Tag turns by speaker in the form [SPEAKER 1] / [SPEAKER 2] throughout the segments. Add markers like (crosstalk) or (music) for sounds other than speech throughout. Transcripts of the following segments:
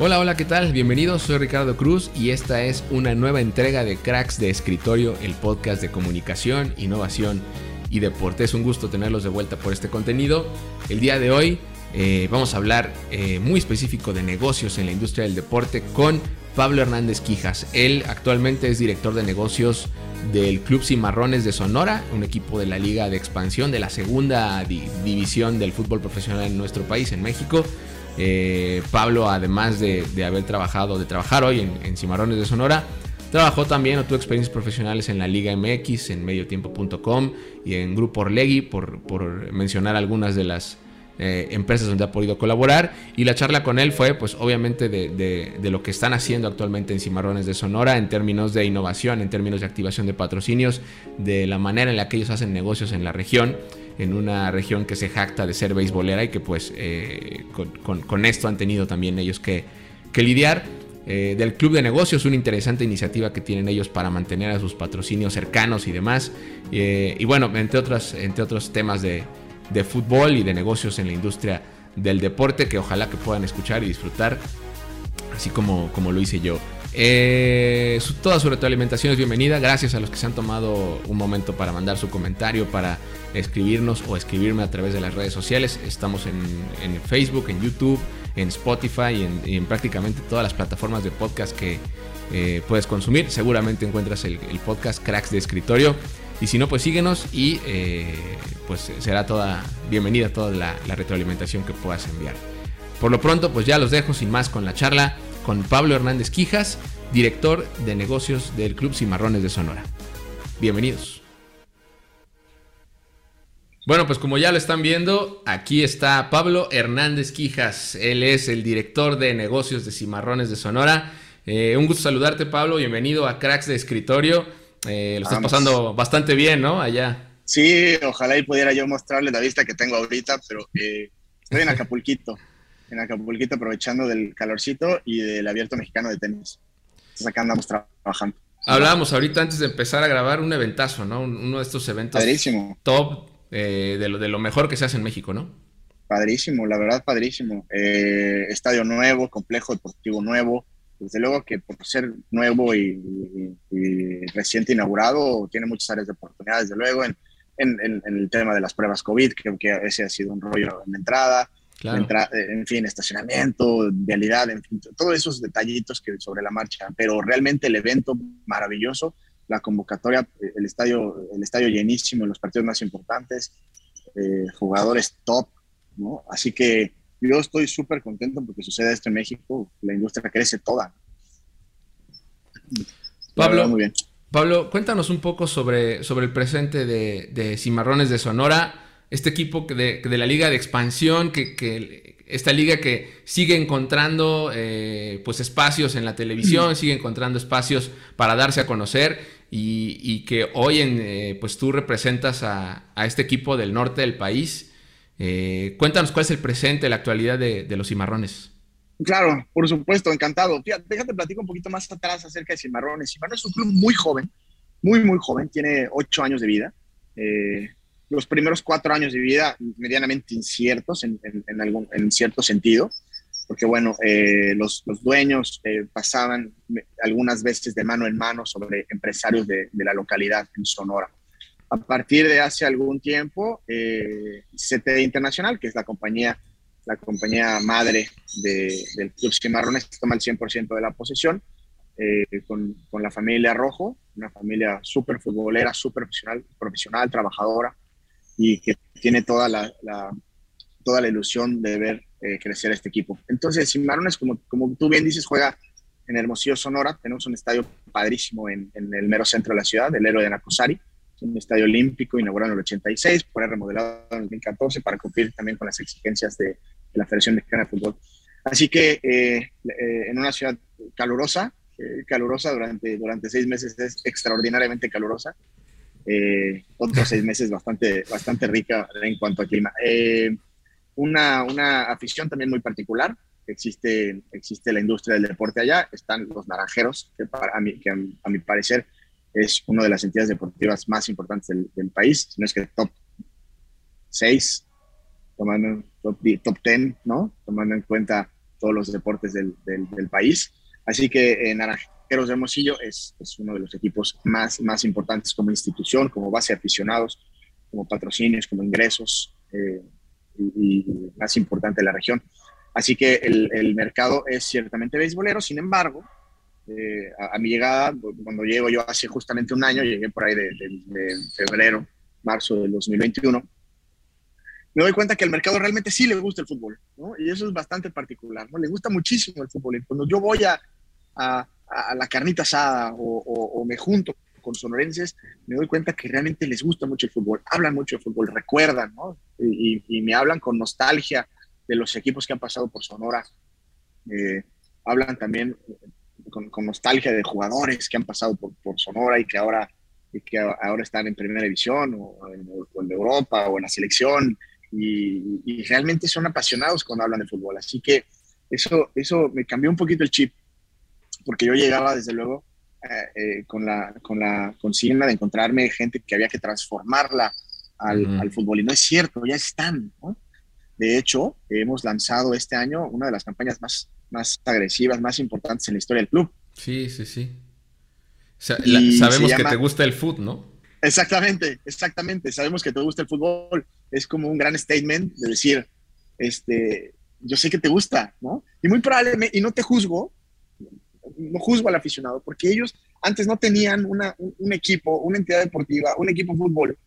[SPEAKER 1] Hola, hola, ¿qué tal? Bienvenidos, soy Ricardo Cruz y esta es una nueva entrega de Cracks de Escritorio, el podcast de comunicación, innovación y deporte. Es un gusto tenerlos de vuelta por este contenido. El día de hoy eh, vamos a hablar eh, muy específico de negocios en la industria del deporte con Pablo Hernández Quijas. Él actualmente es director de negocios del Club Cimarrones de Sonora, un equipo de la Liga de Expansión de la segunda división del fútbol profesional en nuestro país, en México. Eh, Pablo, además de, haber trabajado, de trabajar hoy en, Cimarrones de Sonora, trabajó también o tuvo experiencias profesionales en la Liga MX, en mediotiempo.com y en Grupo Orlegui, por, por mencionar algunas de las eh, empresas donde ha podido colaborar. Y la charla con él fue, pues, obviamente, de, lo que están haciendo actualmente en Cimarrones de Sonora en términos de innovación, en términos de activación de patrocinios, de la manera en la que ellos hacen negocios en la región en una región que se jacta de ser beisbolera y que pues eh, con, esto han tenido también ellos que, lidiar. Eh, del Club de Negocios, una interesante iniciativa que tienen ellos para mantener a sus patrocinios cercanos y demás. y bueno, entre, otras, entre otros temas de, de fútbol y de negocios en la industria del deporte que ojalá que puedan escuchar y disfrutar, así como, como lo hice yo. Eh, toda su retroalimentación es bienvenida. Gracias a los que se han tomado un momento para mandar su comentario, para escribirnos o escribirme a través de las redes sociales. Estamos en, Facebook, en YouTube, en Spotify y en, prácticamente todas las plataformas de podcast que eh, puedes consumir. Seguramente encuentras el podcast Cracks de Escritorio. Y si no, pues síguenos y eh, pues será toda bienvenida toda la, retroalimentación que puedas enviar. Por lo pronto, pues ya los dejo sin más con la charla con Pablo Hernández Quijas, director de negocios del Club Cimarrones de Sonora. Bienvenidos. Bueno, pues como ya lo están viendo, aquí está Pablo Hernández Quijas. Él es el director de negocios de Cimarrones de Sonora. Eh, un gusto saludarte, Pablo. Bienvenido a Cracks de Escritorio. Eh, lo estás pasando bastante bien, ¿no? Allá.
[SPEAKER 2] Sí, ojalá y pudiera yo mostrarle la vista que tengo ahorita, pero eh, estoy en Acapulquito, (laughs) en Acapulquito aprovechando del calorcito y del abierto mexicano de tenis. Entonces acá andamos trabajando.
[SPEAKER 1] Hablábamos ahorita antes de empezar a grabar un eventazo, ¿no? Uno de estos eventos
[SPEAKER 2] padrísimo.
[SPEAKER 1] top eh, de, lo, de lo mejor que se hace en México, ¿no?
[SPEAKER 2] Padrísimo, la verdad, padrísimo. estadio nuevo, complejo deportivo nuevo, desde luego que por ser nuevo y, reciente inaugurado, tiene muchas áreas de oportunidad, desde luego, en, en, el tema de las pruebas COVID, creo que ese ha sido un rollo en la entrada, en fin, estacionamiento, vialidad, en fin, todos esos detallitos que sobre la marcha, pero realmente el evento maravilloso, la convocatoria, el estadio, el estadio llenísimo, los partidos más importantes, eh, jugadores top, ¿no? Así que yo estoy súper contento porque sucede esto en México, la industria crece toda.
[SPEAKER 1] Pablo, muy bien. Pablo, cuéntanos un poco sobre, sobre el presente de, Cimarrones de Sonora, este equipo de, de la liga de expansión, que, esta liga que sigue encontrando eh, pues espacios en la televisión, sigue encontrando espacios para darse a conocer y, que hoy en, eh, pues tú representas a, a, este equipo del norte del país eh, cuéntanos cuál es el presente, la actualidad de, los cimarrones.
[SPEAKER 2] Claro, por supuesto, encantado. Fíjate, déjate platicar un poquito más atrás acerca de Cimarrones. Cimarrones es un club muy joven, muy, muy joven, tiene ocho años de vida. Eh, los primeros cuatro años de vida medianamente inciertos en, algún, en cierto sentido, porque bueno, eh, los, dueños pasaban algunas veces de mano en mano sobre empresarios de la localidad en Sonora. A partir de hace algún tiempo, eh, CTD Internacional, que es la compañía, la compañía madre del Club Cimarrones, toma el 100% de la posesión, eh, con, con, la familia Rojo, una familia súper futbolera, súper profesional, profesional, trabajadora, y que tiene toda la, toda la ilusión de ver eh, crecer este equipo. Entonces, Cimarrones, como, como tú bien dices, juega en Hermosillo, Sonora. Tenemos un estadio padrísimo en, en el mero centro de la ciudad, el héroe de Nacosari un estadio olímpico inaugurado en el 86, fue remodelado en el 2014 para cumplir también con las exigencias de, la Federación Mexicana de Fútbol. Así que eh, eh, en una ciudad calurosa, eh, calurosa durante, durante seis meses es extraordinariamente calurosa, otros seis (laughs) meses bastante, bastante rica en cuanto a clima. Una, una, afición también muy particular, existe, existe la industria del deporte allá, están los naranjeros, que, para, mí, que a, mi parecer es una de las entidades deportivas más importantes del, país, no es que top 6, tomando top, top 10, ¿no? Tomando en cuenta todos los deportes del, del, país. Así que eh, Naranjeros de Hermosillo es, es, uno de los equipos más, más importantes como institución, como base de aficionados, como patrocinios, como ingresos eh, y, y, más importante de la región. Así que el, el mercado es ciertamente beisbolero, sin embargo, eh, a, mi llegada, cuando llego yo hace justamente un año, llegué por ahí de, de, febrero, marzo del 2021, me doy cuenta que al mercado realmente sí le gusta el fútbol, ¿no? Y eso es bastante particular, ¿no? Le gusta muchísimo el fútbol. Y cuando yo voy a, a, a la carnita asada o, o, me junto con sonorenses, me doy cuenta que realmente les gusta mucho el fútbol, hablan mucho de fútbol, recuerdan, ¿no? Y, y me hablan con nostalgia de los equipos que han pasado por Sonora. Eh, hablan también con, nostalgia de jugadores que han pasado por, por Sonora y que ahora, y que ahora están en primera división o en, Europa o en la selección y, realmente son apasionados cuando hablan de fútbol. Así que eso, eso me cambió un poquito el chip porque yo llegaba desde luego eh, eh, con, la, con la consigna de encontrarme gente que había que transformarla al, al, fútbol y no es cierto, ya están. ¿no? De hecho, hemos lanzado este año una de las campañas más, más agresivas, más importantes en la historia del club.
[SPEAKER 1] Sí, sí, sí. sabemos que te gusta el fútbol, ¿no?
[SPEAKER 2] Exactamente, exactamente. Sabemos que te gusta el fútbol. Es como un gran statement de decir, este, yo sé que te gusta, ¿no? Y muy probablemente, y no te juzgo, no juzgo al aficionado, porque ellos antes no tenían una, un, equipo, una entidad deportiva, un equipo de fútbol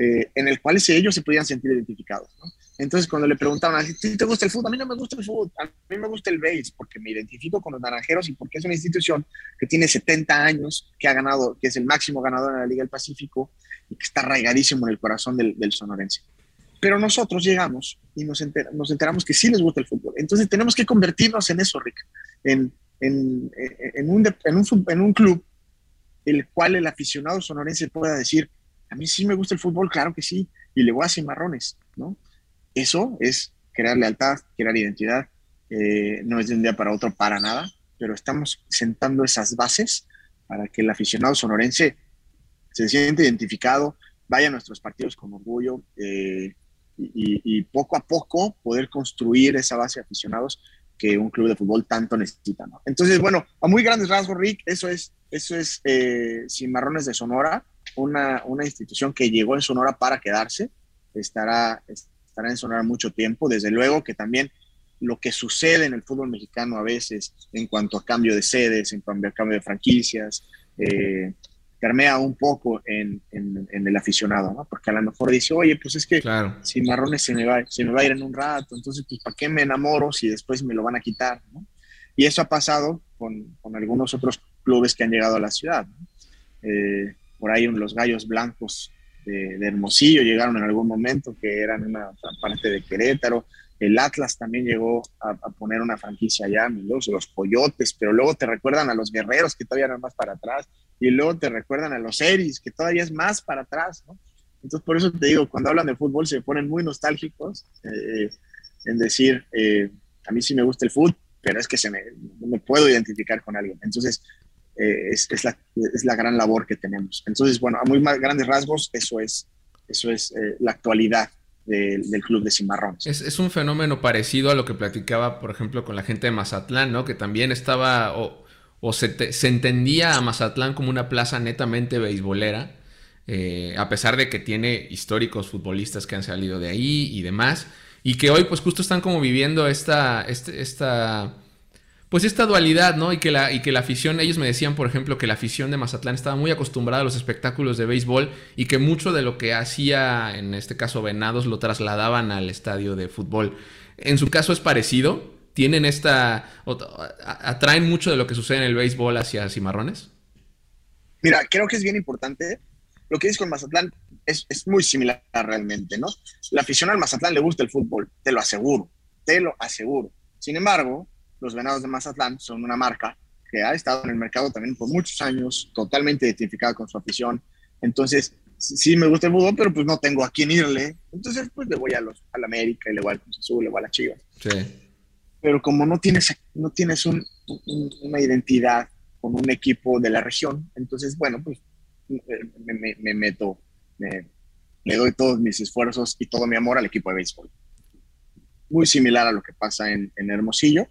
[SPEAKER 2] eh, en el cual ellos se podían sentir identificados. Entonces, cuando le preguntaban, ¿a te gusta el fútbol? A mí no me gusta el fútbol, a mí me gusta el base, porque me identifico con los naranjeros y porque es una institución que tiene 70 años, que ha ganado, que es el máximo ganador en la Liga del Pacífico y que está arraigadísimo en el corazón del, sonorense. Pero nosotros llegamos y nos, enteramos que sí les gusta el fútbol. Entonces, tenemos que convertirnos en eso, Rick, en, en, en, en un club el cual el aficionado sonorense pueda decir, a mí sí me gusta el fútbol, claro que sí, y le voy a cimarrones, ¿no? Eso es crear lealtad, crear identidad. Eh, no es de un día para otro para nada, pero estamos sentando esas bases para que el aficionado sonorense se siente identificado, vaya a nuestros partidos con orgullo eh, y, poco a poco poder construir esa base de aficionados que un club de fútbol tanto necesita. Entonces, bueno, a muy grandes rasgos, Rick, eso es, eso es eh, Cimarrones de Sonora, una, una institución que llegó en Sonora para quedarse, estará, estará en Sonora mucho tiempo. Desde luego que también lo que sucede en el fútbol mexicano a veces en cuanto a cambio de sedes, en cuanto a cambio de franquicias, eh, permea un poco en, en, el aficionado, ¿no? Porque a lo mejor dice, oye, pues es que si Marrones se me, va, se me va a ir en un rato, entonces, pues, ¿para qué me enamoro si después me lo van a quitar? ¿no? Y eso ha pasado con, con, algunos otros clubes que han llegado a la ciudad. Eh, por ahí los Gallos Blancos de, Hermosillo llegaron en algún momento, que eran una parte de Querétaro. El Atlas también llegó a, poner una franquicia allá, los, los Coyotes, pero luego te recuerdan a los Guerreros, que todavía eran más para atrás, y luego te recuerdan a los Eris, que todavía es más para atrás, ¿no? Entonces, por eso te digo, cuando hablan de fútbol se ponen muy nostálgicos eh, en decir, eh, a mí sí me gusta el fútbol, pero es que se me, me puedo identificar con alguien. Entonces, eh, es, es, la, es, la, gran labor que tenemos. Entonces, bueno, a muy grandes rasgos, eso es, eso es eh, la actualidad del club de Cimarrones.
[SPEAKER 1] Es, es, un fenómeno parecido a lo que platicaba, por ejemplo, con la gente de Mazatlán, ¿no? Que también estaba, o, o se, se, entendía a Mazatlán como una plaza netamente beisbolera, eh, a pesar de que tiene históricos futbolistas que han salido de ahí y demás, y que hoy pues justo están como viviendo esta, este, esta pues esta dualidad, ¿no? Y que, la, y que la afición, ellos me decían, por ejemplo, que la afición de Mazatlán estaba muy acostumbrada a los espectáculos de béisbol y que mucho de lo que hacía, en este caso Venados, lo trasladaban al estadio de fútbol. En su caso es parecido, tienen esta, atraen mucho de lo que sucede en el béisbol hacia Cimarrones.
[SPEAKER 2] Mira, creo que es bien importante. Lo que dices con Mazatlán es, es muy similar realmente, ¿no? La afición al Mazatlán le gusta el fútbol, te lo aseguro, te lo aseguro. Sin embargo, los Venados de Mazatlán son una marca que ha estado en el mercado también por muchos años, totalmente identificada con su afición. Entonces, sí me gusta el fútbol, pero pues no tengo a quién irle. Entonces, pues le voy a los, al América y le voy al Cruz Azul, le voy a la Chivas. Sí. pero como no tienes, no tienes una identidad con un equipo de la región, entonces, bueno, pues me, meto, le doy todos mis esfuerzos y todo mi amor al equipo de béisbol. Muy similar a lo que pasa en, Hermosillo.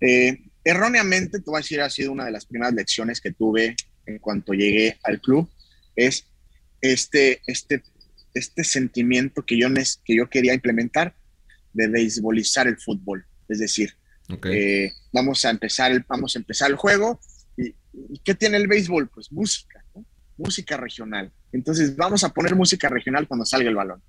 [SPEAKER 2] Eh, erróneamente, te voy a decir, ha sido una de las primeras lecciones que tuve en cuanto llegué al club, es este, este, este sentimiento que yo, que yo quería implementar de beisbolizar el fútbol. Es decir, eh, vamos, a empezar el, vamos a empezar el juego. ¿Y, qué tiene el béisbol? Pues música, música regional. Entonces vamos a poner música regional cuando salga el balón.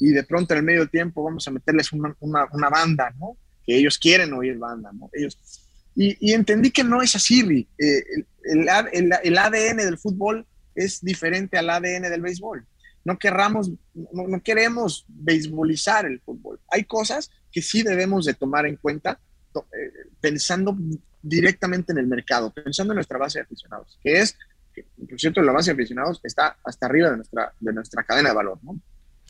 [SPEAKER 2] Y de pronto en el medio tiempo vamos a meterles una, una, banda, ¿no? Que ellos quieren oír banda, ¿no? Ellos, y, entendí que no es así, eh, el, el, el, ADN del fútbol es diferente al ADN del béisbol. No, querramos, no, no, queremos beisbolizar el fútbol. Hay cosas que sí debemos de tomar en cuenta eh, pensando directamente en el mercado, pensando en nuestra base de aficionados, que es, que, por cierto, la base de aficionados está hasta arriba de nuestra, de nuestra cadena de valor, ¿no?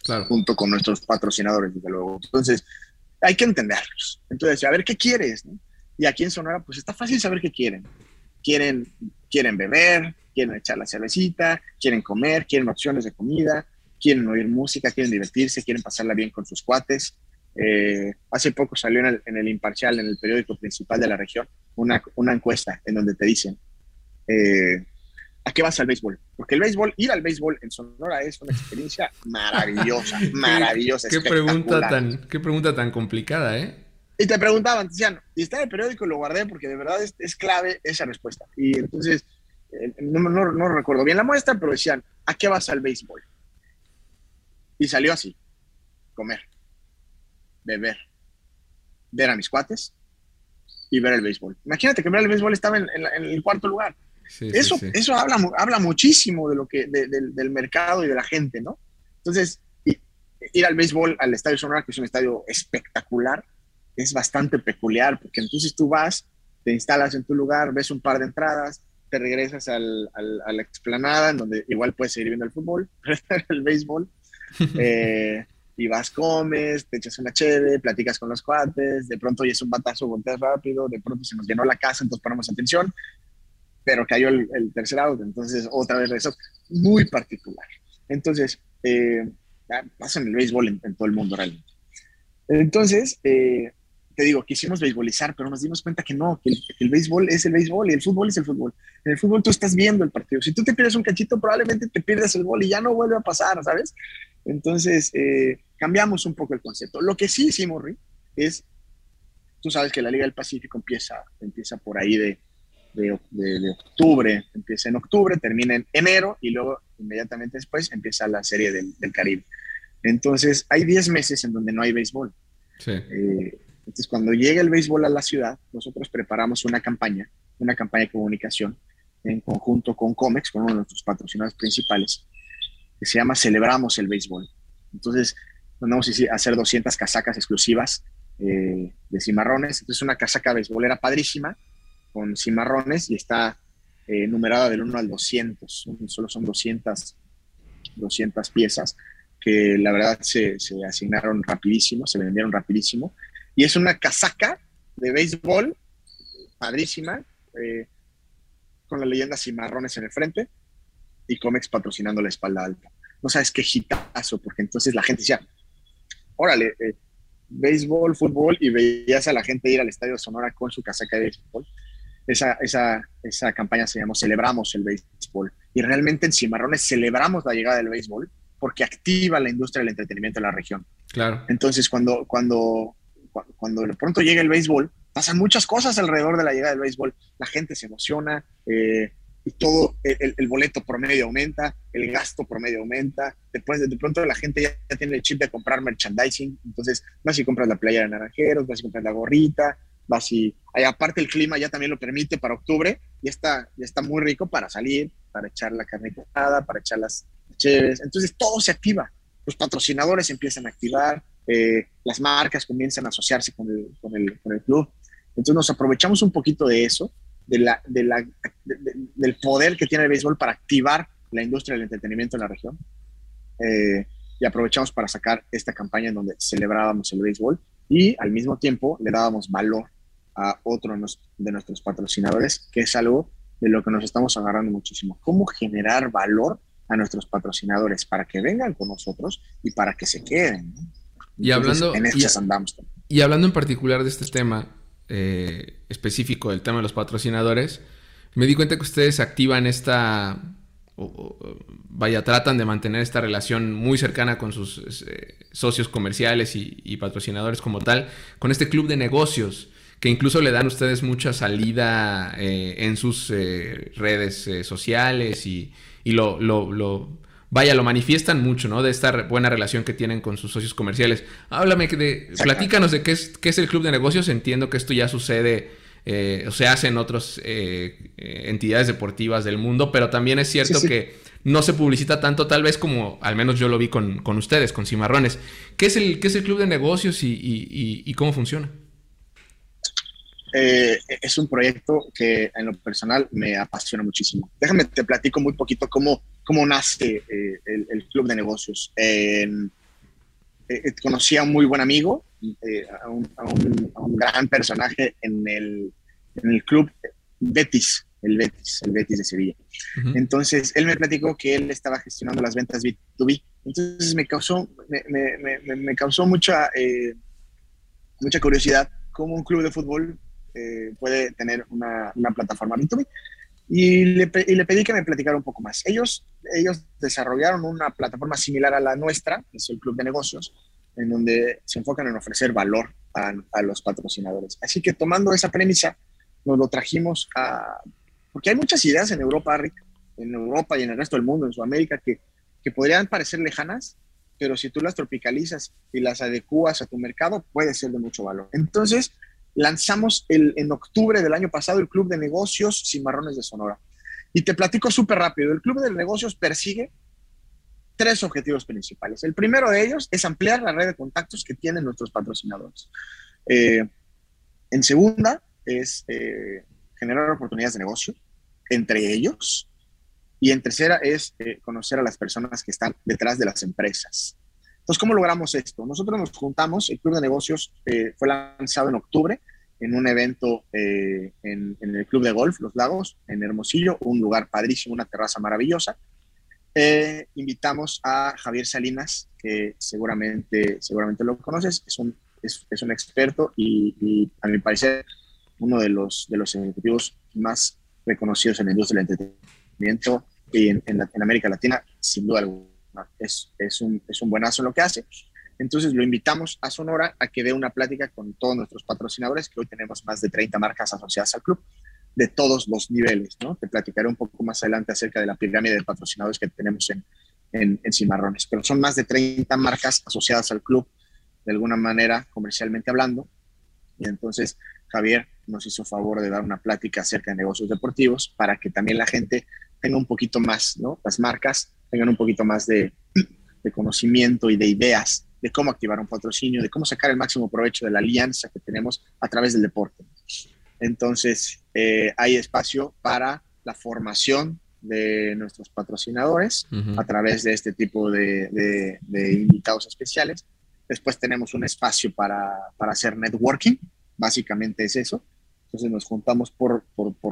[SPEAKER 2] Claro. Junto con nuestros patrocinadores, desde luego. Entonces, hay que entenderlos. Entonces, a ver qué quieres. Y aquí en Sonora, pues está fácil saber qué quieren. Quieren, quieren beber, quieren echar la cervecita, quieren comer, quieren opciones de comida, quieren oír música, quieren divertirse, quieren pasarla bien con sus cuates. Eh, hace poco salió en el, Imparcial, en el periódico principal de la región, una, una encuesta en donde te dicen, eh, ¿a qué vas al béisbol? Porque el béisbol, ir al béisbol en Sonora es una experiencia maravillosa, (laughs) maravillosa.
[SPEAKER 1] ¿Qué, pregunta tan, qué pregunta tan complicada, ¿eh?
[SPEAKER 2] Y te preguntaban, decían, y está en el periódico y lo guardé porque de verdad es, es clave esa respuesta. Y entonces, eh, no, no, no, recuerdo bien la muestra, pero decían, ¿a qué vas al béisbol? Y salió así, comer, beber, ver a mis cuates y ver el béisbol. Imagínate que ver el béisbol estaba en, el cuarto lugar. Eso eso habla, habla muchísimo de lo que, del mercado y de la gente, ¿no? Entonces, ir al béisbol, al Estadio Sonora, que es un estadio espectacular, es bastante peculiar, porque entonces tú vas, te instalas en tu lugar, ves un par de entradas, te regresas al, a la explanada, en donde igual puedes seguir viendo el fútbol, (laughs) el béisbol, (laughs) eh, y vas, comes, te echas una cheve, platicas con los cuates, de pronto oyes un batazo, volteas rápido, de pronto se nos llenó la casa, entonces ponemos atención, pero cayó el, tercer auto, entonces otra vez eso, muy particular. Entonces, eh, pasa en el béisbol en, todo el mundo realmente. Entonces, eh, te digo, quisimos beisbolizar, pero nos dimos cuenta que no, que el, béisbol es el béisbol y el fútbol es el fútbol. En el fútbol tú estás viendo el partido. Si tú te pierdes un cachito, probablemente te pierdas el gol y ya no vuelve a pasar, ¿sabes? Entonces, eh, cambiamos un poco el concepto. Lo que sí hicimos, Rick, es, tú sabes que la Liga del Pacífico empieza, empieza por ahí de, de, de, octubre, empieza en octubre, termina en enero y luego inmediatamente después empieza la serie del, del Caribe. Entonces, hay 10 meses en donde no hay béisbol. Sí. Eh, entonces, cuando llega el béisbol a la ciudad, nosotros preparamos una campaña, una campaña de comunicación en conjunto con Comex, con uno de nuestros patrocinadores principales, que se llama Celebramos el Béisbol. Entonces, mandamos a hacer 200 casacas exclusivas eh, de cimarrones. Entonces, una casaca beisbolera padrísima con cimarrones y está eh, numerada del 1 al 200. Solo son 200, 200 piezas que la verdad se, se asignaron rapidísimo, se vendieron rapidísimo y es una casaca de béisbol, padrísima, eh, con la leyenda Cimarrones en el frente y Comex patrocinando la espalda alta. No sabes qué hitazo, porque entonces la gente decía, órale, eh, béisbol, fútbol, y veías a la gente ir al estadio de Sonora con su casaca de béisbol. Esa, esa, esa campaña se llamó Celebramos el béisbol. Y realmente en Cimarrones celebramos la llegada del béisbol porque activa la industria del entretenimiento en la región. Claro. Entonces, cuando, cuando cuando, de pronto llega el béisbol, pasan muchas cosas alrededor de la llegada del béisbol. La gente se emociona eh, y todo, el, boleto promedio aumenta, el gasto promedio aumenta. Después, de, pronto, la gente ya, tiene el chip de comprar merchandising. Entonces, vas y compras la playa de naranjeros, vas y compras la gorrita, vas y. aparte, el clima ya también lo permite para octubre y está, ya está muy rico para salir, para echar la carne cortada, para echar las chéves. Entonces, todo se activa. Los patrocinadores empiezan a activar, eh, las marcas comienzan a asociarse con el, con, el, con el, club. Entonces nos aprovechamos un poquito de eso, de la, de la, del poder que tiene el béisbol para activar la industria del entretenimiento en la región. Eh, y aprovechamos para sacar esta campaña en donde celebrábamos el béisbol. Y al mismo tiempo le dábamos valor a otro de nuestros patrocinadores, que es algo de lo que nos estamos agarrando muchísimo. ¿Cómo generar valor a nuestros patrocinadores para que vengan con nosotros y para que se queden?
[SPEAKER 1] y hablando, en y, andamos. Y hablando en particular de este tema eh, específico, del tema de los patrocinadores, me di cuenta que ustedes activan esta, vaya, tratan de mantener esta relación muy cercana con sus eh, socios comerciales y, patrocinadores como tal, con este club de negocios, que incluso le dan ustedes mucha salida eh, en sus eh, redes sociales y, lo, lo, vaya, lo manifiestan mucho, ¿no? De esta buena relación que tienen con sus socios comerciales. Háblame, de, platícanos de qué es, qué es el club de negocios. Entiendo que esto ya sucede eh, o se hace en otras eh, eh, entidades deportivas del mundo, pero también es cierto que no se publicita tanto tal vez como al menos yo lo vi con, ustedes, con Cimarrones. ¿Qué es el, qué es el club de negocios y, cómo funciona?
[SPEAKER 2] es un proyecto que en lo personal me apasiona muchísimo. Déjame, te platico muy poquito cómo, cómo nace el, club de negocios. conocí a un muy buen amigo, eh, a, un, gran personaje en el, en el club Betis, el Betis, el Betis de Sevilla. Entonces, él me platicó que él estaba gestionando las ventas B2B. Entonces, me causó, me, me, me, causó mucha, eh, mucha curiosidad cómo un club de fútbol eh, puede tener una, una plataforma B2B. Y le, y le, pedí que me platicara un poco más. Ellos, ellos desarrollaron una plataforma similar a la nuestra, es el Club de Negocios, en donde se enfocan en ofrecer valor a, a, los patrocinadores. Así que tomando esa premisa, nos lo trajimos a... Porque hay muchas ideas en Europa, Rick, en Europa y en el resto del mundo, en Sudamérica, que, que podrían parecer lejanas, pero si tú las tropicalizas y las adecuas a tu mercado, puede ser de mucho valor. Entonces, lanzamos el, en octubre del año pasado el Club de Negocios Cimarrones de Sonora. Y te platico súper rápido, el Club de Negocios persigue tres objetivos principales. El primero de ellos es ampliar la red de contactos que tienen nuestros patrocinadores. Eh, en segunda es eh, generar oportunidades de negocio entre ellos. Y en tercera es eh, conocer a las personas que están detrás de las empresas. Entonces, ¿cómo logramos esto? Nosotros nos juntamos, el Club de Negocios fue lanzado en octubre en un evento en, en, el Club de Golf Los Lagos, en Hermosillo, un lugar padrísimo, una terraza maravillosa. Eh, invitamos a Javier Salinas, que seguramente, seguramente lo conoces, es un, es, es un experto y, a mi parecer uno de los, de los ejecutivos más reconocidos en la industria del entretenimiento y en, en, América Latina, sin duda alguna. Es, es, un, es un buenazo en lo que hace. Entonces lo invitamos a Sonora a que dé una plática con todos nuestros patrocinadores, que hoy tenemos más de 30 marcas asociadas al club de todos los niveles, ¿no? Te platicaré un poco más adelante acerca de la pirámide de patrocinadores que tenemos en, en, Cimarrones, pero son más de 30 marcas asociadas al club, de alguna manera, comercialmente hablando, y entonces Javier nos hizo favor de dar una plática acerca de negocios deportivos para que también la gente tenga un poquito más, ¿no? Las marcas tengan un poquito más de, de conocimiento y de ideas de cómo activar un patrocinio, de cómo sacar el máximo provecho de la alianza que tenemos a través del deporte. Entonces, eh, hay espacio para la formación de nuestros patrocinadores a través de este tipo de, invitados especiales. Después tenemos un espacio para, hacer networking, básicamente es eso. Entonces nos juntamos por,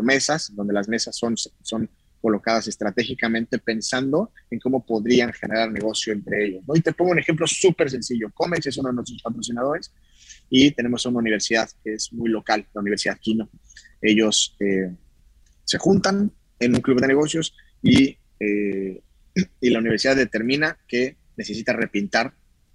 [SPEAKER 2] mesas, donde las mesas son, son colocadas estratégicamente pensando en cómo podrían generar negocio entre ellos. Y te pongo un ejemplo súper sencillo. Comex es uno de nuestros patrocinadores y tenemos una universidad que es muy local, la Universidad Quino. Ellos eh, se juntan en un club de negocios y, eh, y la universidad determina que necesita repintar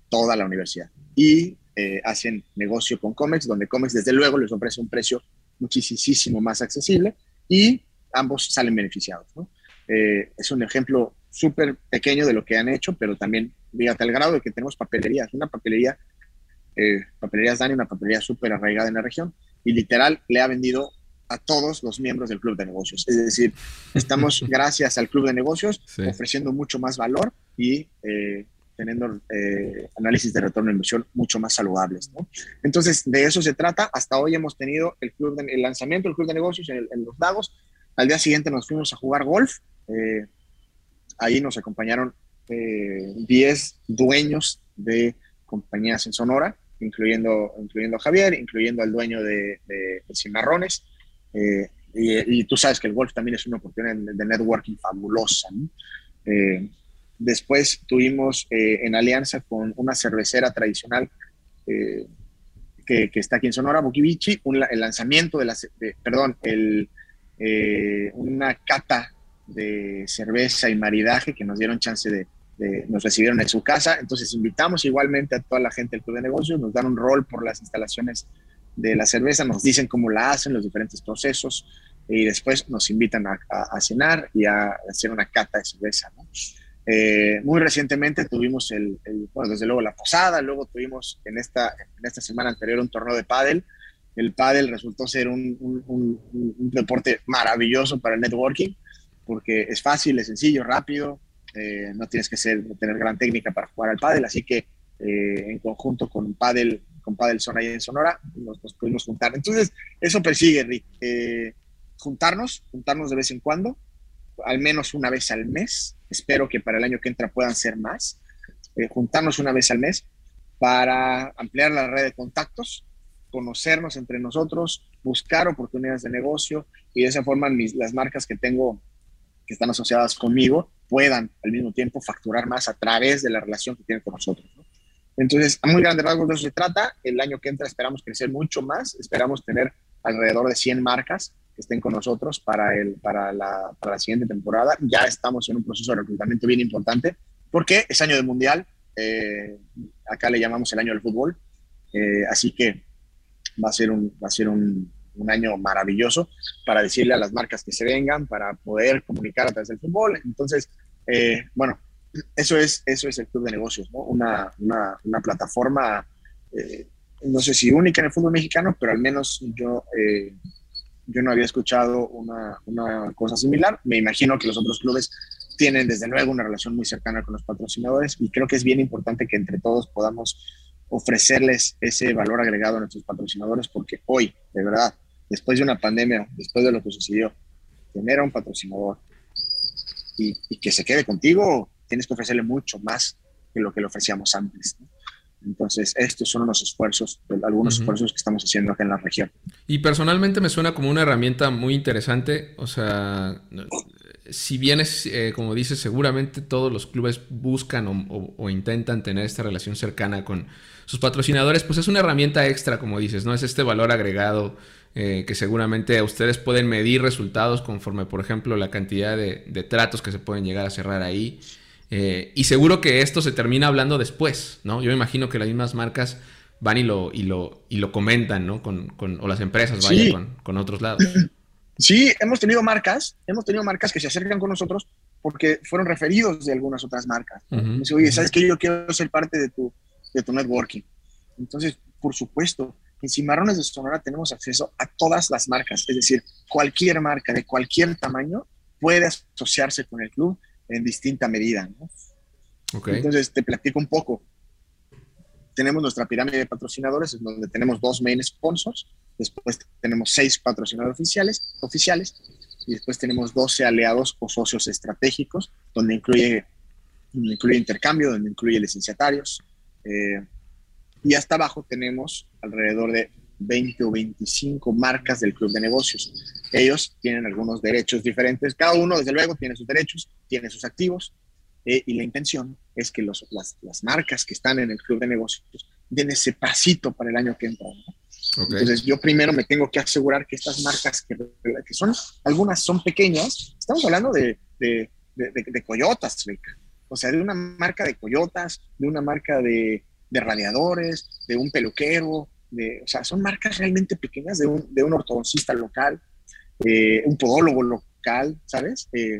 [SPEAKER 2] toda la universidad. Y eh, hacen negocio con Comex, donde Comex desde luego les ofrece un precio muchísimo más accesible y ambos salen beneficiados. es un ejemplo súper pequeño de lo que han hecho, pero también fíjate al grado de que tenemos papelerías, una papelería eh, Papelerías Dani, una papelería súper arraigada en la región, y literal le ha vendido a todos los miembros del club de negocios. Es decir, estamos, (laughs) gracias al club de negocios, ofreciendo mucho más valor y eh, teniendo eh, análisis de retorno de inversión mucho más saludables. Entonces, de eso se trata. Hasta hoy hemos tenido el, club de, el lanzamiento del club de negocios en, en, Los Lagos. Al día siguiente nos fuimos a jugar golf. Eh, ahí nos acompañaron 10 dueños de compañías en Sonora incluyendo, incluyendo a Javier, incluyendo al dueño de, de, Cimarrones. Eh, y, tú sabes que el golf también es una oportunidad de, networking fabulosa. Eh, después tuvimos eh, en alianza con una cervecera tradicional que, que, está aquí en Sonora, Bokibichi, el lanzamiento de la, perdón, el, una cata de cerveza y maridaje que nos dieron chance de, nos recibieron en su casa. Entonces invitamos igualmente a toda la gente del club de negocios, nos dan un rol por las instalaciones de la cerveza, nos dicen cómo la hacen, los diferentes procesos y después nos invitan a, cenar y a hacer una cata de cerveza. Eh, muy recientemente tuvimos el, bueno, desde luego la posada, luego tuvimos en esta, en esta semana anterior un torneo de pádel. El pádel resultó ser un, un deporte maravilloso para el networking porque es fácil, es sencillo, rápido, eh, no tienes que tener gran técnica para jugar al pádel, así que eh, en conjunto con Padel, con Padel Zona y en Sonora, nos, pudimos juntar. Entonces, eso persigue, Rick, eh, juntarnos, juntarnos de vez en cuando, al menos una vez al mes, espero que para el año que entra puedan ser más, juntarnos una vez al mes para ampliar la red de contactos, conocernos entre nosotros, buscar oportunidades de negocio y de esa forma las marcas que tengo que están asociadas conmigo puedan al mismo tiempo facturar más a través de la relación que tienen con nosotros. Entonces, a muy grandes rasgos de eso se trata. El año que entra esperamos crecer mucho más. Esperamos tener alrededor de 100 marcas que estén con nosotros para, el, para, la, para la siguiente temporada. Ya estamos en un proceso de reclutamiento bien importante porque es año de mundial. Eh, acá le llamamos el año del fútbol. Eh, así que va a ser un, va a ser un, un año maravilloso para decirle a las marcas que se vengan, para poder comunicar a través del fútbol. Entonces, eh, bueno, eso es, eso es el Club de Negocios, ¿no? una, una, una plataforma, eh, no sé si única en el fútbol mexicano, pero al menos yo, eh, yo no había escuchado una, una cosa similar. Me imagino que los otros clubes tienen desde luego una relación muy cercana con los patrocinadores y creo que es bien importante que entre todos podamos ofrecerles ese valor agregado a nuestros patrocinadores porque hoy, de verdad, después de una pandemia, después de lo que sucedió, tener a un patrocinador y, que se quede contigo, tienes que ofrecerle mucho más que lo que le ofrecíamos antes. Entonces, estos son unos esfuerzos, algunos esfuerzos que estamos haciendo acá en la región.
[SPEAKER 1] Y personalmente me suena como una herramienta muy interesante. O sea, si bien es, eh, como dices, seguramente todos los clubes buscan o, intentan tener esta relación cercana con sus patrocinadores, pues es una herramienta extra, como dices, ¿no? Es este valor agregado eh, que seguramente ustedes pueden medir resultados conforme, por ejemplo, la cantidad de, tratos que se pueden llegar a cerrar ahí. Eh, y seguro que esto se termina hablando después, ¿no? Yo me imagino que las mismas marcas van y lo, y lo, y lo comentan, ¿no? Con, o las empresas, vayan con, otros lados. (clears throat)
[SPEAKER 2] Sí, hemos tenido marcas, hemos tenido marcas que se acercan con nosotros porque fueron referidos de algunas otras marcas. oye, ¿sabes qué? Yo quiero ser parte de tu, de tu networking. Entonces, por supuesto, en Cimarrones de Sonora tenemos acceso a todas las marcas, es decir, cualquier marca de cualquier tamaño puede asociarse con el club en distinta medida. Entonces, te platico un poco. Tenemos nuestra pirámide de patrocinadores, en donde tenemos dos main sponsors, después tenemos seis patrocinadores oficiales, oficiales y después tenemos 12 aliados o socios estratégicos, donde incluye, incluye intercambio, donde incluye licenciatarios, eh, y hasta abajo tenemos alrededor de 20 o 25 marcas del club de negocios. Ellos tienen algunos derechos diferentes. Cada uno, desde luego, tiene sus derechos, tiene sus activos. Eh, y la intención es que los, las, las, marcas que están en el club de negocios den ese pasito para el año que entra. Entonces, yo primero me tengo que asegurar que estas marcas, que, que son, algunas son pequeñas, estamos hablando de, de, de, de coyotas, o sea, de una marca de coyotas, de una marca de, de radiadores, de un peluquero, de, o sea, son marcas realmente pequeñas de un, de un ortodoncista local, eh, un podólogo local, ¿sabes? Eh,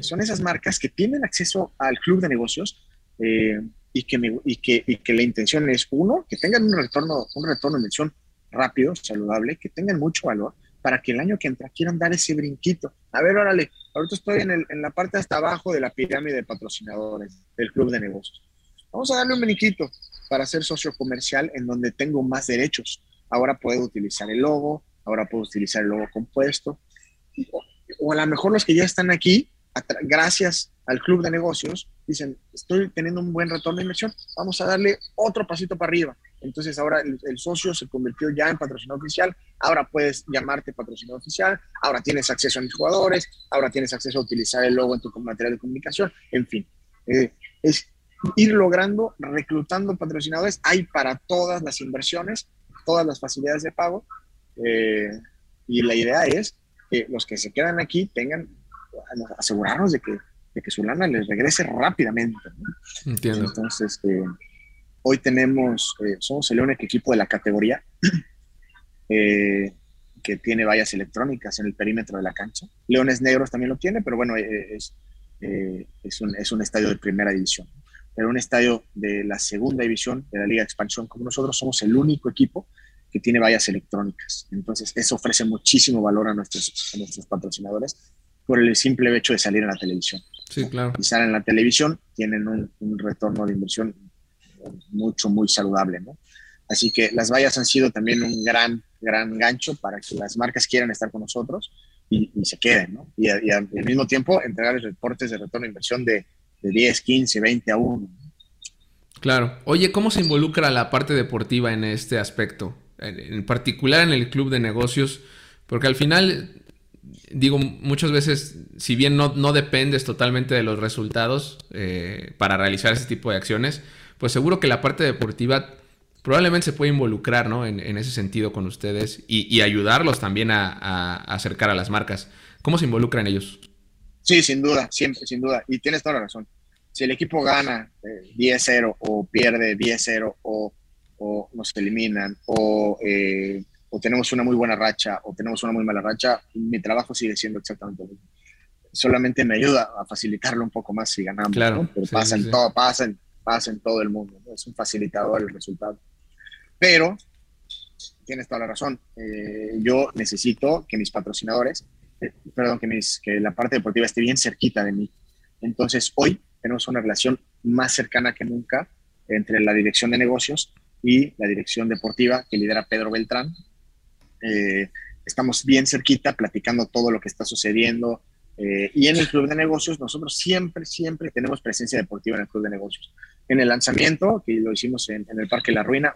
[SPEAKER 2] son esas marcas que tienen acceso al club de negocios eh, y, que me, y, que, y que la intención es, uno, que tengan un retorno, un retorno de inversión rápido, saludable, que tengan mucho valor para que el año que entra quieran dar ese brinquito. A ver, órale, ahorita estoy en, el, en la parte hasta abajo de la pirámide de patrocinadores del club de negocios. Vamos a darle un brinquito para ser socio comercial en donde tengo más derechos. Ahora puedo utilizar el logo, ahora puedo utilizar el logo compuesto. O, a lo mejor los que ya están aquí, gracias al club de negocios, dicen, estoy teniendo un buen retorno de inversión, vamos a darle otro pasito para arriba. Entonces ahora el, socio se convirtió ya en patrocinador oficial, ahora puedes llamarte patrocinador oficial, ahora tienes acceso a mis jugadores, ahora tienes acceso a utilizar el logo en tu material de comunicación, en fin. Eh, es ir logrando, reclutando patrocinadores, hay para todas las inversiones, todas las facilidades de pago, eh, y la idea es que los que se quedan aquí tengan, asegurarnos de que, de que su lana les regrese rápidamente. Entiendo. Entonces, eh, hoy tenemos, eh, somos el único equipo de la categoría (clears throat) que tiene vallas electrónicas en el perímetro de la cancha. Leones Negros también lo tiene, pero bueno, es, es, un, es un estadio de primera división pero un estadio de la segunda división de la Liga de Expansión como nosotros somos el único equipo que tiene vallas electrónicas. Entonces, eso ofrece muchísimo valor a nuestros, nuestros patrocinadores por el simple hecho de salir en la televisión.
[SPEAKER 1] Sí, claro.
[SPEAKER 2] Y salen en la televisión, tienen un, un, retorno de inversión mucho, muy saludable, ¿no? Así que las vallas han sido también un gran, gran gancho para que las marcas quieran estar con nosotros y, se queden, ¿no? Y, y, al mismo tiempo entregarles reportes de retorno de inversión de de 10, 15, 20 a 1.
[SPEAKER 1] Claro. Oye, ¿cómo se involucra la parte deportiva en este aspecto? En particular en el club de negocios, porque al final, digo, muchas veces, si bien no, no dependes totalmente de los resultados eh, para realizar ese tipo de acciones, pues seguro que la parte deportiva probablemente se puede involucrar ¿no? en, ese sentido con ustedes y, ayudarlos también a, a, acercar a las marcas. ¿Cómo se involucran ellos?
[SPEAKER 2] Sí, sin duda, siempre, sin duda. Y tienes toda la razón. Si el equipo gana 10-0 eh, o pierde 10-0 o, o, nos eliminan o, eh, o tenemos una muy buena racha o tenemos una muy mala racha, mi trabajo sigue siendo exactamente lo mismo. Solamente me ayuda a facilitarlo un poco más si ganamos. Claro, Pero pasa, en Todo, pasa, en, pasa en todo el mundo. Es un facilitador el resultado. Pero tienes toda la razón. Eh, yo necesito que mis patrocinadores perdón, que, mis, que la parte deportiva esté bien cerquita de mí. Entonces, hoy tenemos una relación más cercana que nunca entre la dirección de negocios y la dirección deportiva que lidera Pedro Beltrán. Eh, estamos bien cerquita platicando todo lo que está sucediendo. Eh, y en el club de negocios, nosotros siempre, siempre tenemos presencia deportiva en el club de negocios. En el lanzamiento, que lo hicimos en, el Parque La Ruina,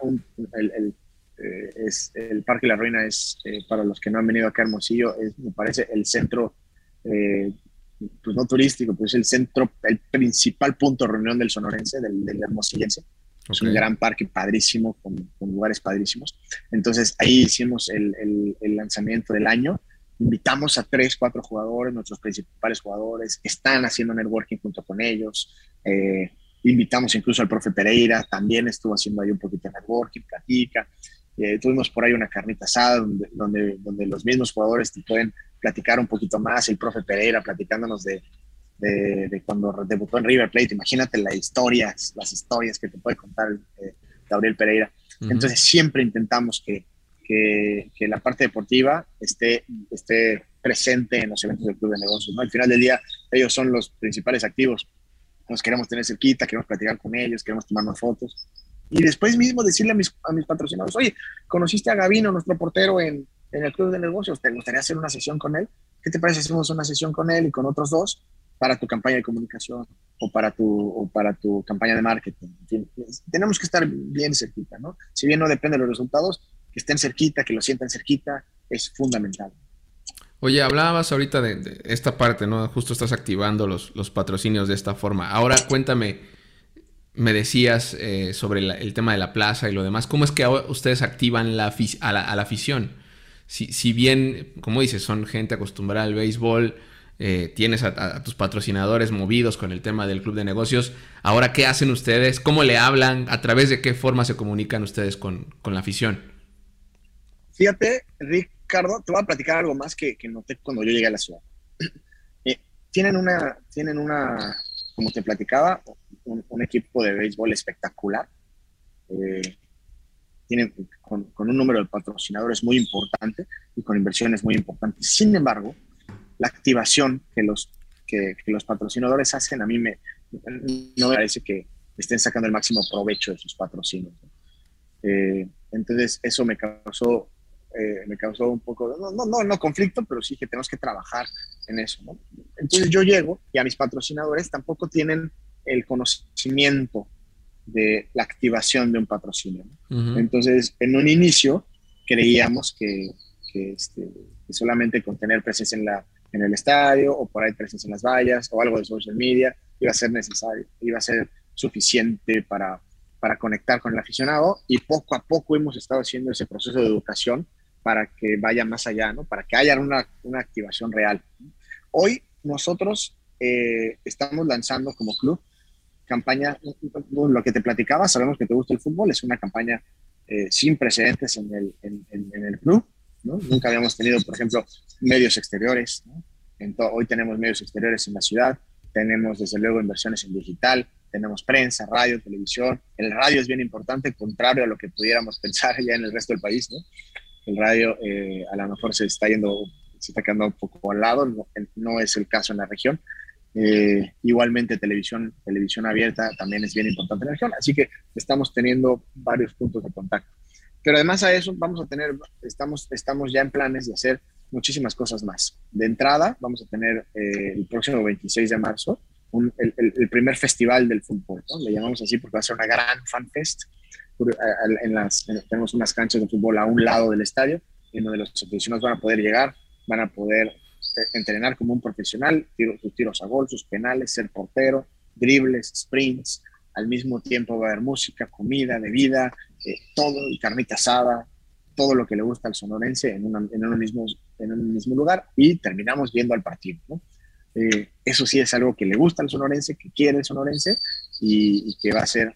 [SPEAKER 2] el, eh, es el Parque La Ruina es, eh, para los que no han venido acá a Hermosillo, es, me parece el centro, eh, pues no turístico, pues el centro, el principal punto de reunión del sonorense, del, del hermosillense. Es un gran parque padrísimo, con, lugares padrísimos. Entonces ahí hicimos el, el, lanzamiento del año. Invitamos a tres, cuatro jugadores, nuestros principales jugadores, están haciendo networking junto con ellos. invitamos incluso al profe Pereira, también estuvo haciendo ahí un poquito de networking, platica. Eh, tuvimos por ahí una carnita asada donde, donde, donde, los mismos jugadores te pueden platicar un poquito más, el profe Pereira platicándonos de, de, cuando debutó en River Plate, imagínate las historias, las historias que te puede contar eh, Gabriel Pereira. Entonces siempre intentamos que, que, que, la parte deportiva esté, esté presente en los eventos del club de negocios. ¿no? Al final del día ellos son los principales activos, nos queremos tener cerquita, queremos platicar con ellos, queremos tomarnos fotos y después mismo decirle a mis, a mis patrocinadores, oye, conociste a Gavino, nuestro portero en, en el club de negocios, ¿te gustaría hacer una sesión con él? ¿Qué te parece si hacemos una sesión con él y con otros dos para tu campaña de comunicación o para tu, o para tu campaña de marketing? tenemos que estar bien cerquita, ¿no? Si bien no depende de los resultados, que estén cerquita, que lo sientan cerquita, es fundamental.
[SPEAKER 1] Oye, hablabas ahorita de, de, esta parte, ¿no? Justo estás activando los, los patrocinios de esta forma. Ahora cuéntame, me decías eh, sobre el tema de la plaza y lo demás. ¿Cómo es que ustedes activan la, a, la, afición? Si, si, bien, como dices, son gente acostumbrada al béisbol, eh, tienes a, tus patrocinadores movidos con el tema del club de negocios, ahora, ¿qué hacen ustedes? ¿Cómo le hablan? ¿A través de qué forma se comunican ustedes con, con la afición?
[SPEAKER 2] Fíjate, Ricardo, te voy a platicar algo más que, que noté cuando yo llegué a la ciudad. (clears throat) Eh, tienen una, tienen una, como te platicaba, un, equipo de béisbol espectacular. Eh, tiene con, un número de patrocinadores muy importante y con inversiones muy importantes. Sin embargo, la activación que los, que, los patrocinadores hacen a mí me, no me parece que estén sacando el máximo provecho de sus patrocinios. Eh, entonces, eso me causó, eh, me causó un poco, no, no, no, no, conflicto, pero sí que tenemos que trabajar en eso. Entonces, yo llego y a mis patrocinadores tampoco tienen el conocimiento de la activación de un patrocinio. Entonces, en un inicio creíamos que, este, que, solamente con tener presencia en, la, en el estadio o por ahí presencia en las vallas o algo de social media iba a ser necesario, iba a ser suficiente para, para conectar con el aficionado y poco a poco hemos estado haciendo ese proceso de educación para que vaya más allá, ¿no? para que haya una, una activación real. Hoy nosotros eh, estamos lanzando como club campaña, lo que te platicaba, sabemos que te gusta el fútbol, es una campaña eh, sin precedentes en el, en, en, el club, ¿no? Nunca habíamos tenido, por ejemplo, medios exteriores, ¿no? hoy tenemos medios exteriores en la ciudad, tenemos desde luego inversiones en digital, tenemos prensa, radio, televisión. El radio es bien importante, contrario a lo que pudiéramos (laughs) pensar ya en el resto del país, ¿no? El radio eh, a lo mejor se está yendo, se está quedando un poco al lado, no, es el caso en la región, eh, igualmente televisión, televisión abierta también es bien importante en la región, así que estamos teniendo varios puntos de contacto. Pero además a eso vamos a tener, estamos, estamos ya en planes de hacer muchísimas cosas más. De entrada, vamos a tener eh, el próximo 26 de marzo el, primer festival del fútbol, le llamamos así porque va a ser una gran fan fest. En las, tenemos unas canchas de fútbol a un lado del estadio, en donde los aficionados van a poder llegar, van a poder entrenar como un profesional, tiro, sus tiros a gol, sus penales, ser portero, dribles, sprints, al mismo tiempo va a haber música, comida, bebida, eh, todo, carnita asada, todo lo que le gusta al sonorense en, en, un mismo, en un mismo lugar y terminamos viendo al partido. ¿no? Eh, eso sí es algo que le gusta al sonorense, que quiere el sonorense y, y que va a ser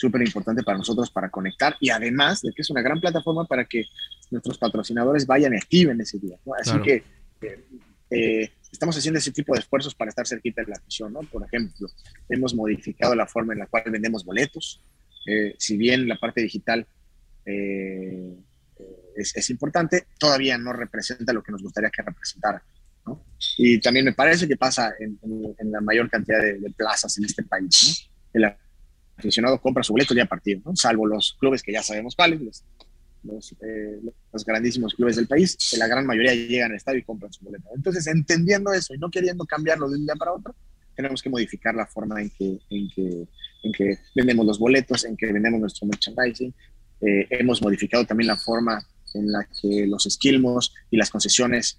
[SPEAKER 2] súper importante para nosotros para conectar y además de que es una gran plataforma para que nuestros patrocinadores vayan y activen ese día. ¿no? Así que eh, estamos haciendo ese tipo de esfuerzos para estar cerquita de la afición, ¿no? Por ejemplo, hemos modificado la forma en la cual vendemos boletos. Eh, si bien la parte digital eh, es, importante, todavía no representa lo que nos gustaría que representara. ¿no? Y también me parece que pasa en, la mayor cantidad de, plazas en este país. ¿no? El aficionado compra su boleto ya partido, ¿no? salvo los clubes que ya sabemos cuáles, eh, los, grandísimos clubes del país, la gran mayoría llegan al estadio y compran su boleto. Entonces, entendiendo eso y no queriendo cambiarlo de un día para otro, tenemos que modificar la forma en que, en que, en que vendemos los boletos, en que vendemos nuestro merchandising. Eh, hemos modificado también la forma en la que los esquilmos y las concesiones,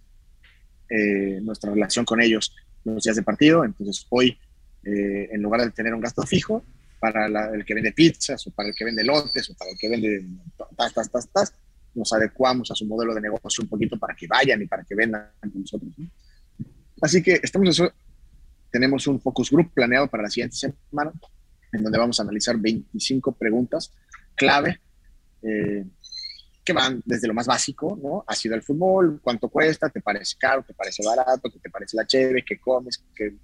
[SPEAKER 2] eh, nuestra relación con ellos los días de partido. Entonces, hoy, en lugar de tener un gasto fijo, para el que vende pizzas o para el que vende lotes o para el que vende tas, tas, tas, tas, nos adecuamos a su modelo de negocio un poquito para que vayan y para que vendan con nosotros. Así que estamos eso, tenemos un focus group planeado para la siguiente semana, en donde vamos a analizar 25 preguntas clave eh, que van desde lo más básico, ¿no? ¿Ha sido el fútbol? ¿Cuánto cuesta? ¿Te parece caro? ¿Te parece barato? ¿Qué te parece la chévere? ¿Qué comes? ¿Qué,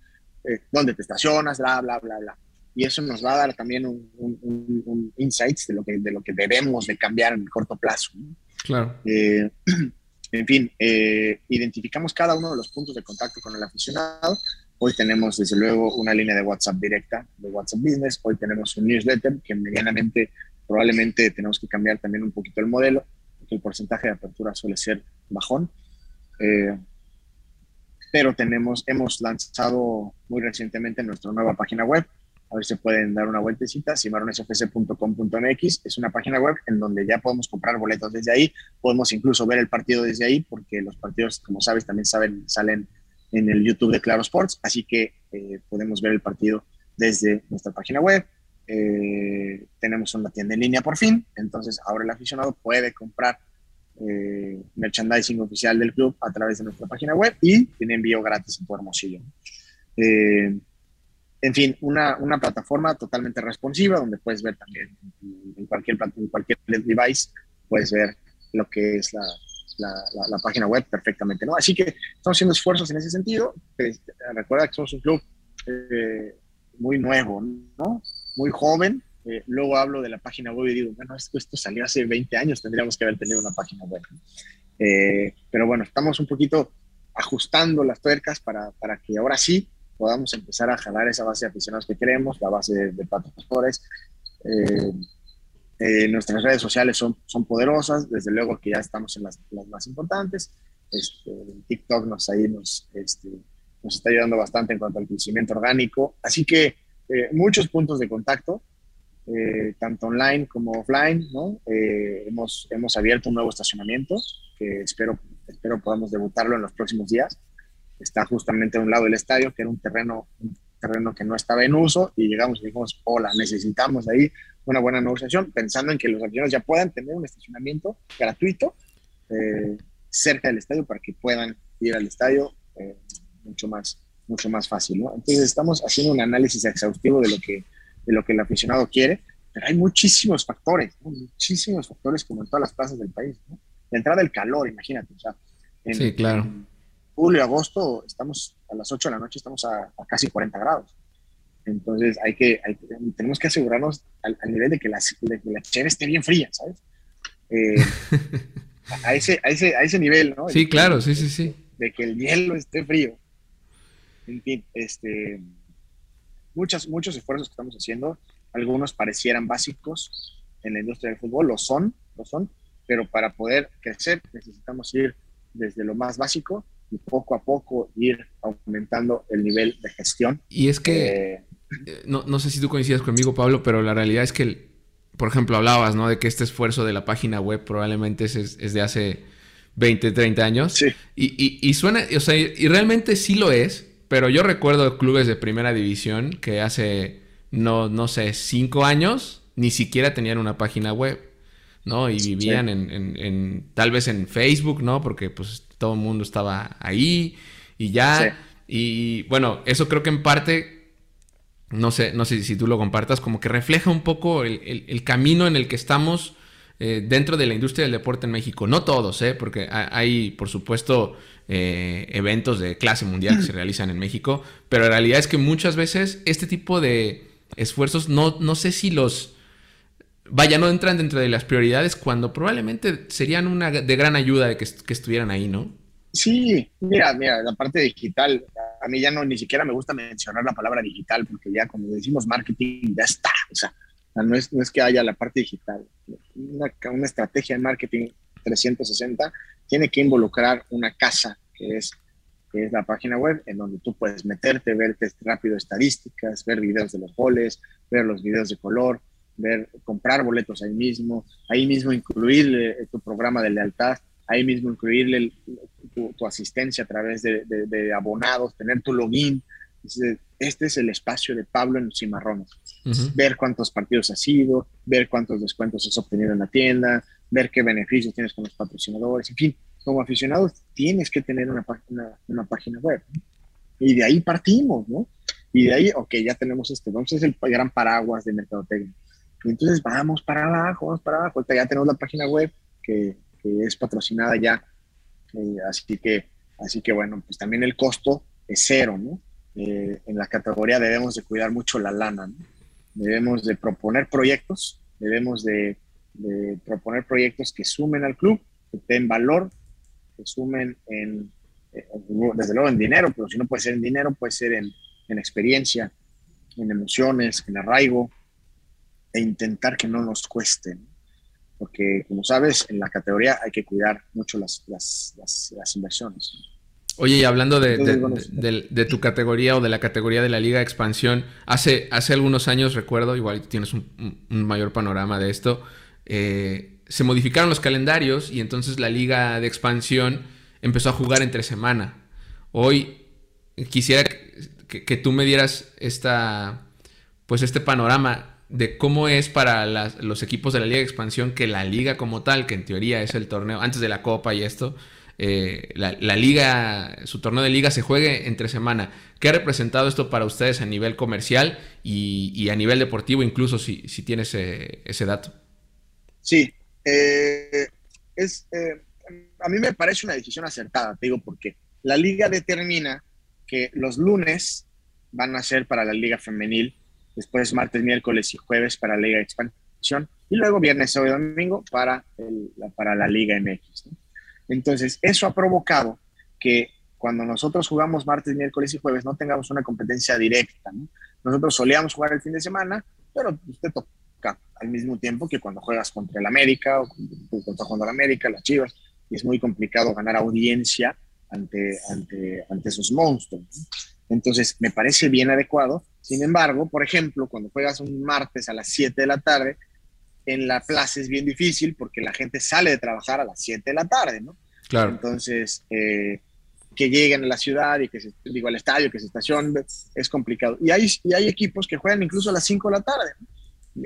[SPEAKER 2] eh, ¿Dónde te estacionas? Bla, bla, bla, bla y eso nos va a dar también un, un, insights de lo, que, de lo que debemos de cambiar en el corto plazo.
[SPEAKER 1] Claro.
[SPEAKER 2] Eh, (clears throat) en fin, eh, identificamos cada uno de los puntos de contacto con el aficionado. Hoy tenemos, desde luego, una línea de WhatsApp directa de WhatsApp Business. Hoy tenemos un newsletter que medianamente, probablemente tenemos que cambiar también un poquito el modelo, porque el porcentaje de apertura suele ser bajón. Eh, pero tenemos, hemos lanzado muy recientemente nuestra nueva página web, a ver si pueden dar una vueltecita, cimarronesfc.com.mx, es una página web en donde ya podemos comprar boletos desde ahí, podemos incluso ver el partido desde ahí, porque los partidos, como sabes, también saben, salen en el YouTube de Claro Sports, así que eh, podemos ver el partido desde nuestra página web. Eh, tenemos una tienda en línea por fin, entonces ahora el aficionado puede comprar eh, merchandising oficial del club a través de nuestra página web y tiene envío gratis en tu hermosillo. En fin, una, una, plataforma totalmente responsiva donde puedes ver también en cualquier, en cualquier device, puedes ver lo que es la, la, página web perfectamente, ¿no? Así que estamos haciendo esfuerzos en ese sentido. Pues, recuerda que somos un club eh, muy nuevo, ¿no? Muy joven. Eh, luego hablo de la página web y digo, bueno, esto, esto, salió hace 20 años, tendríamos que haber tenido una página web. Eh, pero bueno, estamos un poquito ajustando las tuercas para, para que ahora sí podamos empezar a jalar esa base de aficionados que queremos, la base de, de patrocinadores. Eh, eh, nuestras redes sociales son, son poderosas, desde luego que ya estamos en las, las más importantes. Este, TikTok nos, ahí nos, este, nos está ayudando bastante en cuanto al crecimiento orgánico. Así que eh, muchos puntos de contacto eh, tanto online como offline, ¿no? Eh, hemos, hemos abierto un nuevo estacionamiento que espero, espero podamos debutarlo en los próximos días. Está justamente a un lado del estadio, que era un terreno, un terreno que no estaba en uso, y llegamos y dijimos, hola, necesitamos ahí una buena negociación, pensando en que los aficionados ya puedan tener un estacionamiento gratuito eh, cerca del estadio para que puedan ir al estadio mucho más mucho más fácil, ¿no? Entonces estamos haciendo un análisis exhaustivo de lo que, de lo que el aficionado quiere, pero hay muchísimos factores, muchísimos factores como en todas las plazas del país, ¿no? La entrada del calor, imagínate, o sea,
[SPEAKER 1] en, sí, claro.
[SPEAKER 2] Julio, agosto, estamos a las 8 de la noche, estamos a, casi 40 grados. Entonces hay que, tenemos que asegurarnos al, nivel de que, la, de que la cheve esté bien fría, ¿sabes? Eh, (laughs) a, ese, a, ese, a ese nivel, ¿no?
[SPEAKER 1] Sí, claro, sí, sí, sí.
[SPEAKER 2] De que el hielo esté frío. En fin, este, muchas, muchos esfuerzos que estamos haciendo, algunos parecieran básicos en la industria del fútbol, lo son, lo son, pero para poder crecer necesitamos ir desde lo más básico y poco a poco ir aumentando el nivel de gestión.
[SPEAKER 1] Y es que, eh, eh, no, no, sé si tú coincides conmigo, Pablo, pero la realidad es que, por ejemplo, hablabas, ¿no? De que este esfuerzo de la página web probablemente es, es de hace 20, 30 años.
[SPEAKER 2] Sí.
[SPEAKER 1] Y, y, y suena, o sea, y realmente sí lo es, pero yo recuerdo clubes de primera división que hace, no, no sé, cinco años ni siquiera tenían una página web, ¿no? Y vivían en, en, tal vez en Facebook, ¿no? Porque pues todo el mundo estaba ahí y ya. Y bueno, eso creo que en parte, no sé, no sé si tú lo compartas, como que refleja un poco el, el camino en el que estamos eh, dentro de la industria del deporte en México. No todos, ¿eh? porque hay, por supuesto, eh, eventos de clase mundial que se (clears throat) realizan en México, pero la realidad es que muchas veces este tipo de esfuerzos no, no sé si los... Vaya, no entran dentro de las prioridades cuando probablemente serían una de gran ayuda de que, estuvieran ahí, ¿no?
[SPEAKER 2] Sí, mira, mira, la parte digital, a mí ya no ni siquiera me gusta mencionar la palabra digital porque ya como decimos marketing ya está, o sea, no es, no es que haya la parte digital. Una, una, estrategia de marketing 360 tiene que involucrar una casa que es, que es la página web en donde tú puedes meterte, ver rápido estadísticas, ver videos de los goles, ver los videos de color, ver, comprar boletos ahí mismo, ahí mismo incluirle tu programa de lealtad, ahí mismo incluirle tu, asistencia a través de, de, abonados, tener tu login. Este es el espacio de Pablo en los cimarrones ver cuántos partidos has ido, ver cuántos descuentos has obtenido en la tienda, ver qué beneficios tienes con los patrocinadores, en fin, como aficionados tienes que tener una, una, página web. Y de ahí partimos, ¿no? Y de ahí, ok, ya tenemos este, entonces es el gran paraguas de mercadotecnia. Y entonces vamos para abajo, vamos para abajo. ya tenemos la página web que, es patrocinada ya. Eh, así, que, así que bueno, pues también el costo es cero, ¿no? Eh, en la categoría debemos de cuidar mucho la lana, ¿no? debemos de proponer proyectos, debemos de, proponer proyectos que sumen al club, que den valor, que sumen en, desde luego en dinero, pero si no puede ser en dinero, puede ser en, experiencia, en emociones, en arraigo, e intentar que no nos cueste. Porque, como sabes, en la categoría hay que cuidar mucho las, las, las inversiones.
[SPEAKER 1] Oye, y hablando de, tu categoría o de la categoría de la Liga de Expansión, hace, hace algunos años, recuerdo, igual tienes un, mayor panorama de esto, eh, se modificaron los calendarios y entonces la Liga de Expansión empezó a jugar entre semana. Hoy quisiera que, tú me dieras esta, pues este panorama de cómo es para los equipos de la Liga de Expansión que la liga como tal, que en teoría es el torneo antes de la Copa y esto, eh, la, liga, su torneo de liga se juegue entre semana. ¿Qué ha representado esto para ustedes a nivel comercial y, a nivel deportivo, incluso si, si tienes ese, dato?
[SPEAKER 2] Sí, eh, es, eh, a mí me parece una decisión acertada, te digo porque la liga determina que los lunes van a ser para la liga femenil, después martes, miércoles y jueves para la liga de expansión y luego viernes, sábado y domingo para, la, para la liga MX. Entonces, eso ha provocado que cuando nosotros jugamos martes, miércoles y jueves no tengamos una competencia directa. Nosotros solíamos jugar el fin de semana, pero usted toca al mismo tiempo que cuando juegas contra el América o contra jugando el América, las Chivas, y es muy complicado ganar audiencia ante, ante, ante esos monstruos. Entonces, me parece bien adecuado. Sin embargo, por ejemplo, cuando juegas un martes a las 7 de la tarde, en la plaza es bien difícil porque la gente sale de trabajar a las 7 de la tarde, ¿no?
[SPEAKER 1] Claro.
[SPEAKER 2] Entonces, eh, que lleguen a la ciudad y que se, digo, al estadio, que se estacionen, es complicado. Y hay, y hay equipos que juegan incluso a las 5 de la tarde.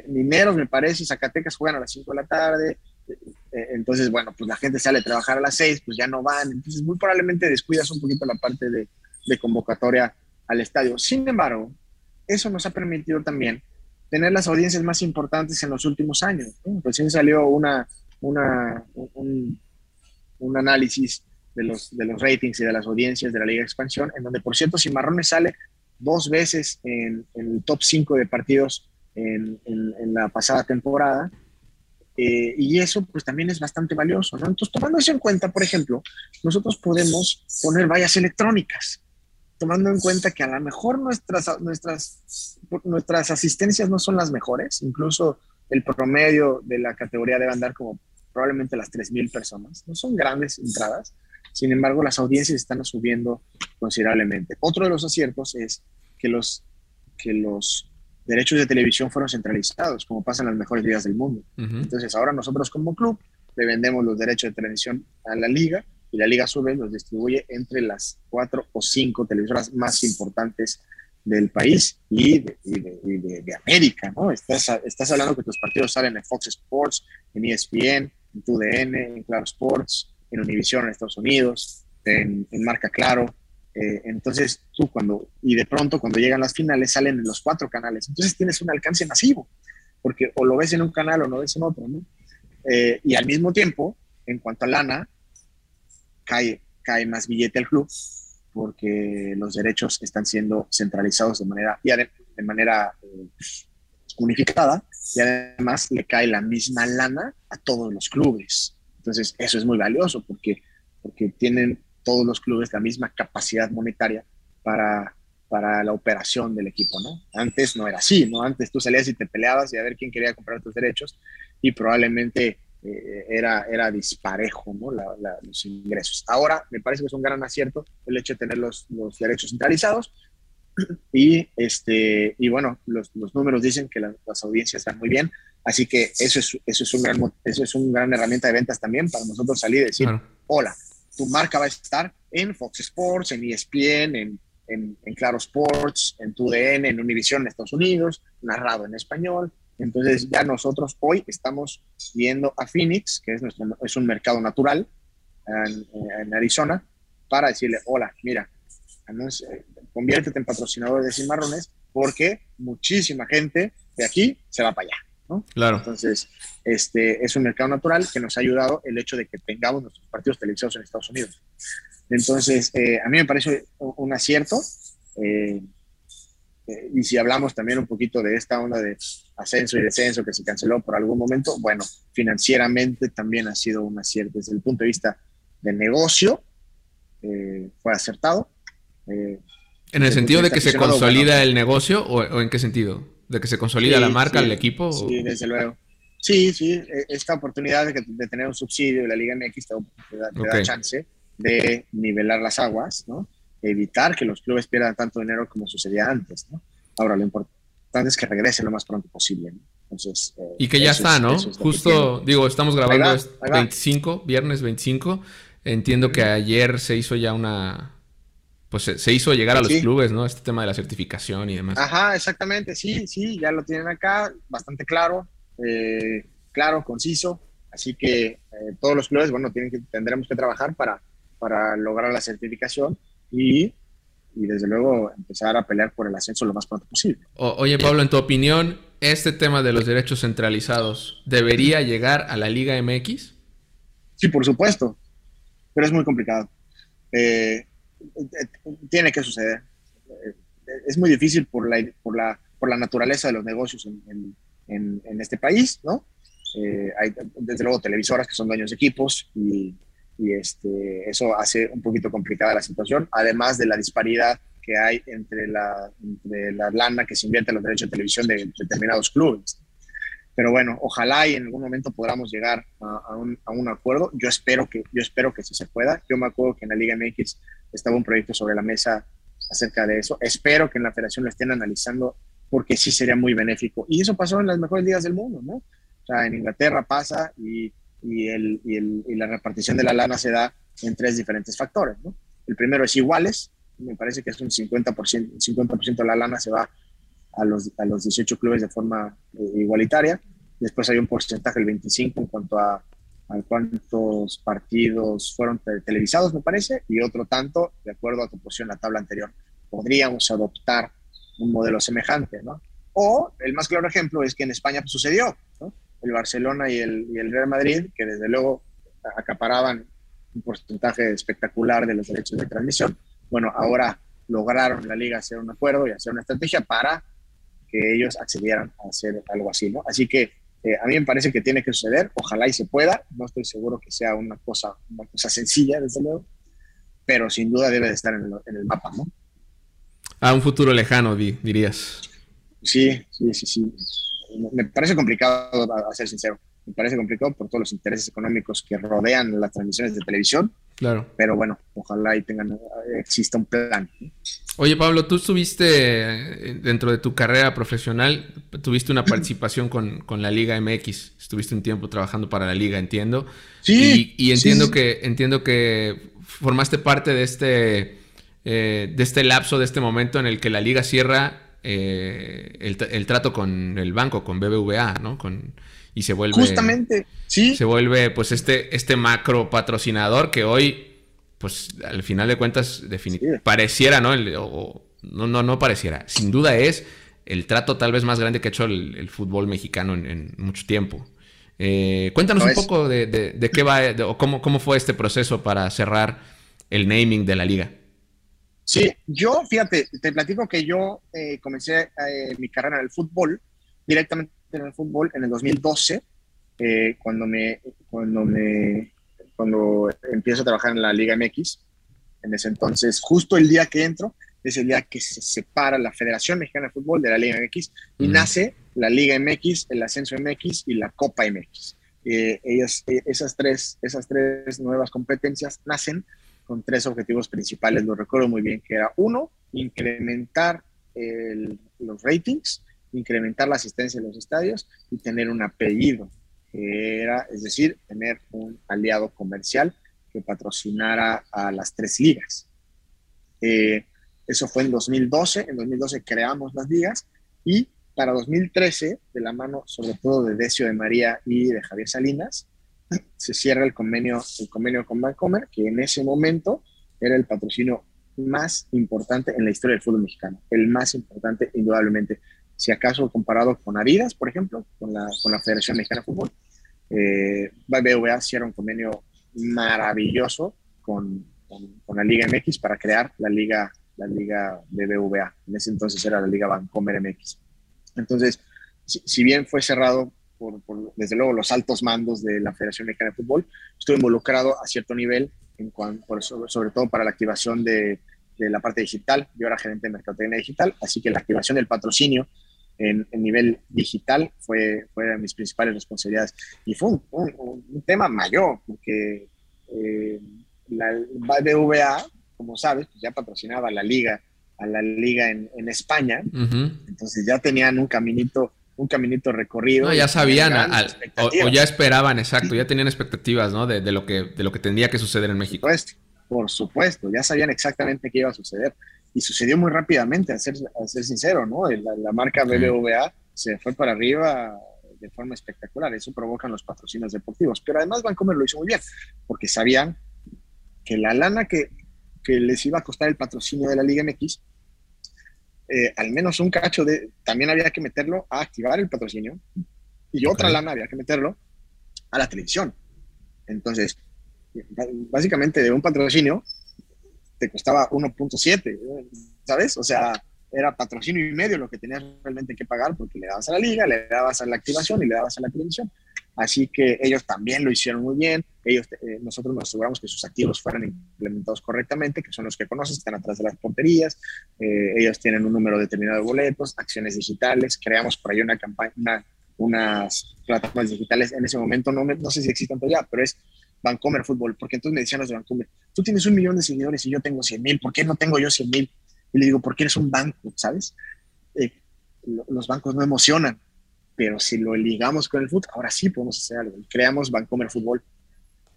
[SPEAKER 2] Mineros, me parece, Zacatecas juegan a las 5 de la tarde. Eh, entonces, bueno, pues la gente sale a trabajar a las 6, pues ya no van. Entonces, muy probablemente descuidas un poquito la parte de, de convocatoria al estadio. Sin embargo, eso nos ha permitido también tener las audiencias más importantes en los últimos años. Recién salió una, un, análisis de los, de los ratings y de las audiencias de la Liga de Expansión, en donde, por cierto, Cimarrones sale dos veces en, el top 5 de partidos en, en, la pasada temporada. Eh, y eso pues también es bastante valioso, ¿no? Entonces, tomando eso en cuenta, por ejemplo, nosotros podemos poner vallas electrónicas tomando en cuenta que a lo mejor nuestras, nuestras, nuestras asistencias no son las mejores, incluso el promedio de la categoría debe andar como probablemente las 3.000 personas, no son grandes entradas, sin embargo las audiencias están subiendo considerablemente. Otro de los aciertos es que los, que los derechos de televisión fueron centralizados, como pasa en las mejores ligas del mundo. Entonces ahora nosotros como club le vendemos los derechos de televisión a la liga y la Liga Sube los distribuye entre las cuatro o cinco televisoras más importantes del país y de, América, ¿no? Estás, estás hablando que tus partidos salen en Fox Sports, en ESPN, en TUDN, en Claro Sports, en Univision en Estados Unidos, en, Marca Claro. Eh, entonces tú cuando, y de pronto cuando llegan las finales salen en los cuatro canales. Entonces tienes un alcance masivo, porque o lo ves en un canal o lo ves en otro, ¿no? Eh, y al mismo tiempo, en cuanto a lana, cae, cae más billete al club porque los derechos están siendo centralizados de manera, de manera eh, unificada y además le cae la misma lana a todos los clubes. Entonces, eso es muy valioso porque, porque tienen todos los clubes la misma capacidad monetaria para, para la operación del equipo, ¿no? Antes no era así, ¿no? Antes tú salías y te peleabas y a ver quién quería comprar tus derechos y probablemente eh, era, era disparejo ¿no? los ingresos. Ahora me parece que es un gran acierto el hecho de tener los, los derechos centralizados (clears throat) y, este, y bueno, los, los números dicen que las audiencias están muy bien, así que eso es, eso, es un gran, eso es un gran herramienta de ventas también para nosotros salir y decir, hola, tu marca va a estar en Fox Sports, en ESPN, en, en, en Claro Sports, en TUDN, en Univision en Estados Unidos, narrado en español, entonces ya nosotros hoy estamos viendo a Phoenix, que es, nuestro, es un mercado natural en, Arizona, para decirle, hola, mira, conviértete en patrocinador de Cimarrones porque muchísima gente de aquí se va para allá. ¿no?
[SPEAKER 1] Claro.
[SPEAKER 2] Entonces, este es un mercado natural que nos ha ayudado el hecho de que tengamos nuestros partidos televisados en Estados Unidos. Entonces, eh, a mí me parece un, acierto. Eh, eh, y si hablamos también un poquito de esta onda de ascenso y descenso que se canceló por algún momento, bueno, financieramente también ha sido un acierto desde el punto de vista de negocio, eh, fue acertado.
[SPEAKER 1] Eh, ¿En el sentido de que se consolida el negocio o, en qué sentido? ¿De que se consolida la marca, el equipo?
[SPEAKER 2] Sí, desde luego. Sí, sí, e, esta oportunidad de, tener un subsidio de la Liga MX te, da, te da chance de nivelar las aguas, ¿no? Evitar que los clubes pierdan tanto dinero como sucedía antes. ¿no? Ahora, lo importante es que regrese lo más pronto posible. Entonces,
[SPEAKER 1] eh, y que ya está, ¿no? Justo, digo, estamos grabando 25, viernes 25. Entiendo que ayer se hizo ya una... Pues se, hizo llegar a los clubes, ¿no? Este tema de la certificación y demás.
[SPEAKER 2] Ajá, exactamente, sí, sí, ya lo tienen acá, bastante claro, eh, claro, conciso. Así que eh, todos los clubes, bueno, tienen que, tendremos que trabajar para, para lograr la certificación y, desde luego empezar a pelear por el ascenso lo más pronto posible.
[SPEAKER 1] oye Pablo, en tu opinión, ¿este tema de los derechos centralizados debería llegar a la Liga MX?
[SPEAKER 2] Sí, por supuesto, pero es muy complicado. Eh, tiene que suceder. Es muy difícil por la, por la, por la naturaleza de los negocios en, en, en este país, ¿no? Eh, hay desde luego televisoras que son dueños de equipos y y este, eso hace un poquito complicada la situación, además de la disparidad que hay entre la, entre la lana que se invierte en los derechos de televisión de determinados clubes. Pero bueno, ojalá y en algún momento podamos llegar a, un, acuerdo. Yo espero, que, yo espero que sí se pueda. Yo me acuerdo que en la Liga MX estaba un proyecto sobre la mesa acerca de eso. Espero que en la federación lo estén analizando porque sí sería muy benéfico. Y eso pasó en las mejores ligas del mundo, ¿no? O sea, en Inglaterra pasa y, y, el, y, el, y la repartición de la lana se da en tres diferentes factores, ¿no? El primero es iguales, me parece que es un 50%, 50 de la lana se va a los, a los 18 clubes de forma eh, igualitaria. Después hay un porcentaje del 25 en cuanto a, a cuántos partidos fueron televisados, me parece, y otro tanto de acuerdo a tu posición en la tabla anterior. Podríamos adoptar un modelo semejante, ¿no? O el más claro ejemplo es que en España pues, sucedió, ¿no? El Barcelona y el, y el Real Madrid, que desde luego acaparaban un porcentaje espectacular de los derechos de transmisión. Bueno, ahora lograron la liga hacer un acuerdo y hacer una estrategia para que ellos accedieran a hacer algo así, ¿no? Así que eh, a mí me parece que tiene que suceder, ojalá y se pueda, no estoy seguro que sea una cosa, una cosa sencilla, desde luego, pero sin duda debe de estar en el, en el mapa, ¿no?
[SPEAKER 1] A un futuro lejano, dirías.
[SPEAKER 2] Sí, sí, sí, sí. Me parece complicado, a ser sincero me parece complicado por todos los intereses económicos que rodean las transmisiones de televisión.
[SPEAKER 1] Claro.
[SPEAKER 2] Pero bueno, ojalá y tengan, exista un plan.
[SPEAKER 1] Oye, Pablo, tú estuviste eh, dentro de tu carrera profesional, tuviste una (clears throat) participación con, con, la Liga MX, estuviste un tiempo trabajando para la Liga, entiendo.
[SPEAKER 2] Sí.
[SPEAKER 1] Y, entiendo, Que, entiendo que formaste parte de este, eh, de este lapso, de este momento en el que la Liga cierra eh, el, el, trato con el banco, con BBVA, ¿no? Con, y se vuelve.
[SPEAKER 2] Justamente, sí.
[SPEAKER 1] Se vuelve, pues, este, este macro patrocinador que hoy, pues, al final de cuentas, pareciera, ¿no? no, no, no pareciera. Sin duda es el trato tal vez más grande que ha hecho el, fútbol mexicano en, mucho tiempo. Eh, cuéntanos un poco de, qué va, o cómo, cómo fue este proceso para cerrar el naming de la liga.
[SPEAKER 2] Sí, yo, fíjate, te platico que yo eh, comencé eh, mi carrera en el fútbol directamente en el fútbol en el 2012, eh, cuando, me, cuando, me, cuando empiezo a trabajar en la Liga MX. En ese entonces, justo el día que entro, es el día que se separa la Federación Mexicana de Fútbol de la Liga MX y nace la Liga MX, el Ascenso MX y la Copa MX. Eh, ellas, eh, esas, tres, esas tres nuevas competencias nacen con tres objetivos principales, lo recuerdo muy bien, que era uno, incrementar los ratings, incrementar la asistencia en los estadios y tener un apellido, era, es decir, tener un aliado comercial que patrocinara a las tres ligas. Eh, eso fue en 2012, en 2012 creamos las ligas y para 2013, de la mano sobre todo de Decio de María y de Javier Salinas, se cierra el convenio, el convenio con Bancomer, que en ese momento era el patrocinio más importante en la historia del fútbol mexicano, el más importante indudablemente si acaso comparado con Adidas, por ejemplo, con la, con la Federación Mexicana de Fútbol. Eh, BBVA cierra un convenio maravilloso con, con, la Liga MX para crear la Liga, la Liga BBVA. En ese entonces era la Liga Bancomer MX. Entonces, si, bien fue cerrado por, desde luego, los altos mandos de la Federación Mexicana de Fútbol, estuve involucrado a cierto nivel, en cuanto, sobre, sobre todo para la activación de, de la parte digital. Yo era gerente de mercadotecnia digital, así que la activación del patrocinio en, nivel digital fue, fue de mis principales responsabilidades. Y fue un, un, tema mayor, porque eh, la BBVA, como sabes, pues ya patrocinaba la liga, a la liga en, en España, entonces ya tenían un caminito un caminito recorrido.
[SPEAKER 1] No, ya sabían o, ya esperaban, exacto, ya tenían expectativas, ¿no? De, de, lo que, de lo que tendría que suceder en México.
[SPEAKER 2] Por supuesto, por supuesto, ya sabían exactamente qué iba a suceder y sucedió muy rápidamente, a ser, a ser sincero, ¿no? La, marca BBVA se fue para arriba de forma espectacular, eso provocan los patrocinios deportivos, pero además Bancomer lo hizo muy bien, porque sabían que la lana que, que les iba a costar el patrocinio de la Liga MX, eh, al menos un cacho de, también había que meterlo a activar el patrocinio y otra lana había que meterlo a la televisión. Entonces, básicamente de un patrocinio te costaba 1.7, ¿sabes? O sea, era patrocinio y medio lo que tenías realmente que pagar porque le dabas a la liga, le dabas a la activación y le dabas a la televisión. Así que ellos también lo hicieron muy bien. Ellos, eh, nosotros nos aseguramos que sus activos fueran implementados correctamente, que son los que conoces, están atrás de las porterías. Eh, ellos tienen un número determinado de boletos, acciones digitales. Creamos por ahí una campaña, unas plataformas digitales. En ese momento no, no sé si existen todavía, pero es Vancomer Fútbol, porque entonces me decían los de Vancomer, tú tienes un millón de seguidores y yo tengo 100 mil, ¿por qué no tengo yo 100 mil? Y le digo, ¿por qué eres un banco? ¿Sabes? Eh, los bancos no emocionan, pero si lo ligamos con el fútbol, ahora sí podemos hacer algo. creamos Bancomer Fútbol